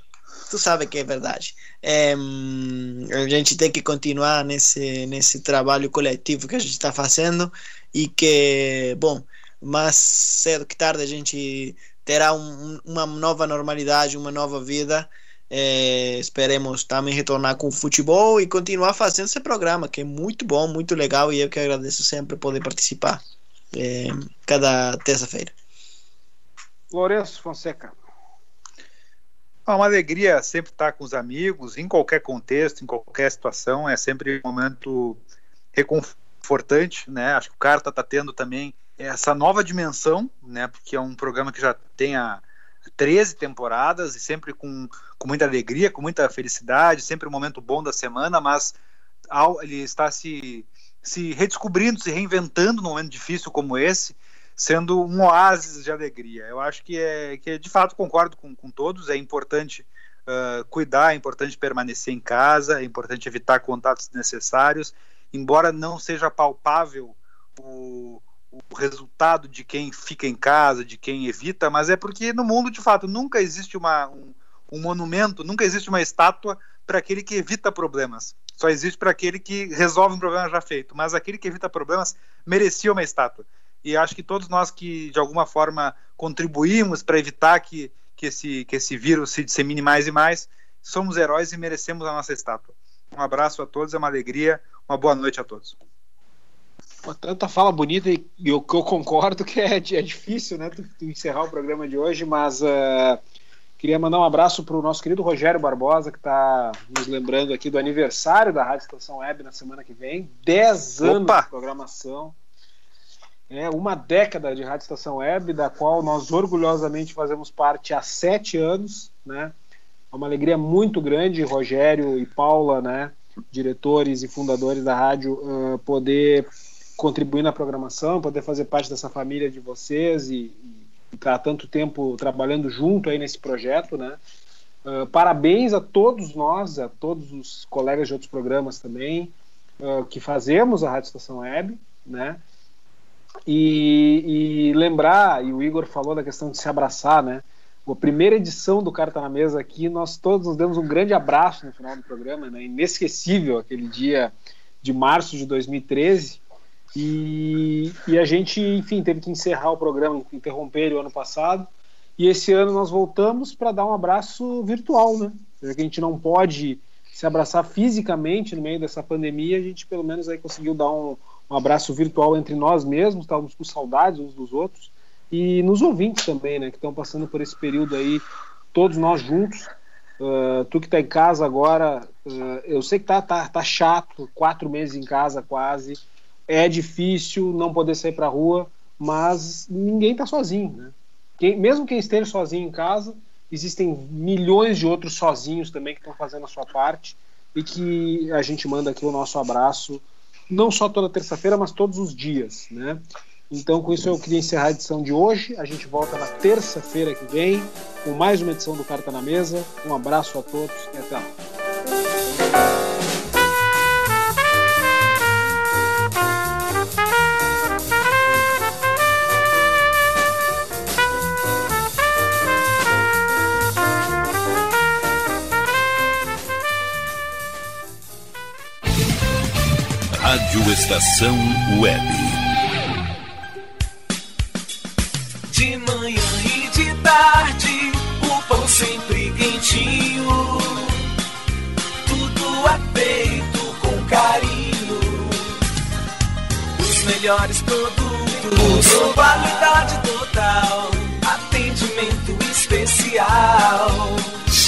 Tu sabe que é verdade. É, a gente tem que continuar nesse, nesse trabalho coletivo que a gente está fazendo e que, bom, mais cedo que tarde a gente terá um- um- uma nova normalidade, uma nova vida. É, esperemos também retornar com o futebol e continuar fazendo esse programa, que é muito bom, muito legal e eu que agradeço sempre poder participar é, cada terça-feira. Lourenço Fonseca. É uma alegria sempre estar com os amigos, em qualquer contexto, em qualquer situação. É sempre um momento reconfortante, né? Acho que o Carta está tendo também essa nova dimensão, né? Porque é um programa que já tem há 13 temporadas e sempre com, com muita alegria, com muita felicidade, sempre um momento bom da semana, mas ao, ele está se, se redescobrindo, se reinventando num momento difícil como esse, sendo um oásis de alegria. Eu acho que é que de fato concordo com, com todos, é importante uh, cuidar, é importante permanecer em casa, é importante evitar contatos desnecessários, embora não seja palpável o, o resultado de quem fica em casa, de quem evita, mas é porque no mundo, de fato, nunca existe uma, um, um monumento, nunca existe uma estátua para aquele que evita problemas. Só existe para aquele que resolve um problema já feito. Mas aquele que evita problemas merecia uma estátua. E acho que todos nós que, de alguma forma, contribuímos para evitar que, que, esse, que esse vírus se dissemine mais e mais, somos heróis e merecemos a nossa estátua. Um abraço a todos, é uma alegria, uma boa noite a todos. Pô, tanta fala bonita e eu, eu concordo que é, é difícil, né, tu, tu encerrar o programa de hoje, mas uh, queria mandar um abraço para o nosso querido Rogério Barbosa, que está nos lembrando aqui do aniversário da Rádio Estação Web na semana que vem. 10 anos Opa! de programação. É uma década de Rádio Estação Web, da qual nós orgulhosamente fazemos parte há sete anos, né? É uma alegria muito grande, Rogério e Paula, né? Diretores e fundadores da rádio, uh, poder contribuir na programação, poder fazer parte dessa família de vocês e, estar tanto tempo trabalhando junto aí nesse projeto, né? Uh, parabéns a todos nós, a todos os colegas de outros programas também, uh, que fazemos a Rádio Estação Web, né? E, e, lembrar, e o Igor falou da questão de se abraçar, né? A primeira edição do Carta na Mesa aqui, nós todos nos demos um grande abraço no final do programa, né? Inesquecível aquele dia de março de 2013, E, e a gente, enfim, teve que encerrar o programa, interromper o ano passado. E esse ano nós voltamos para dar um abraço virtual, né? Já que a gente não pode se abraçar fisicamente no meio dessa pandemia, a gente pelo menos aí conseguiu dar um, um abraço virtual entre nós mesmos, estávamos com saudades uns dos outros e nos ouvintes também, né, que estão passando por esse período aí, todos nós juntos. Uh, tu que está em casa agora, uh, eu sei que tá, tá, tá chato, quatro meses em casa quase, é difícil não poder sair para a rua, mas ninguém está sozinho, né? Quem, mesmo quem esteja sozinho em casa, existem milhões de outros sozinhos também que estão fazendo a sua parte e que a gente manda aqui o nosso abraço, não só toda terça-feira, mas todos os dias, né? Então, com isso, eu queria encerrar a edição de hoje. A gente volta na terça-feira que vem com mais uma edição do Carta na Mesa. Um abraço a todos e até lá. Rádio Estação Web. De manhã e de tarde, o pão sempre quentinho. Tudo é feito com carinho. Os melhores produtos, qualidade total, atendimento especial.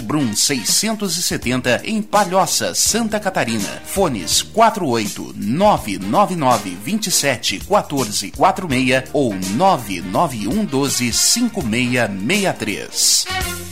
Brum 670 em Palhoça, Santa Catarina. Fones 48 999 27 14 46 ou 991 12 5663.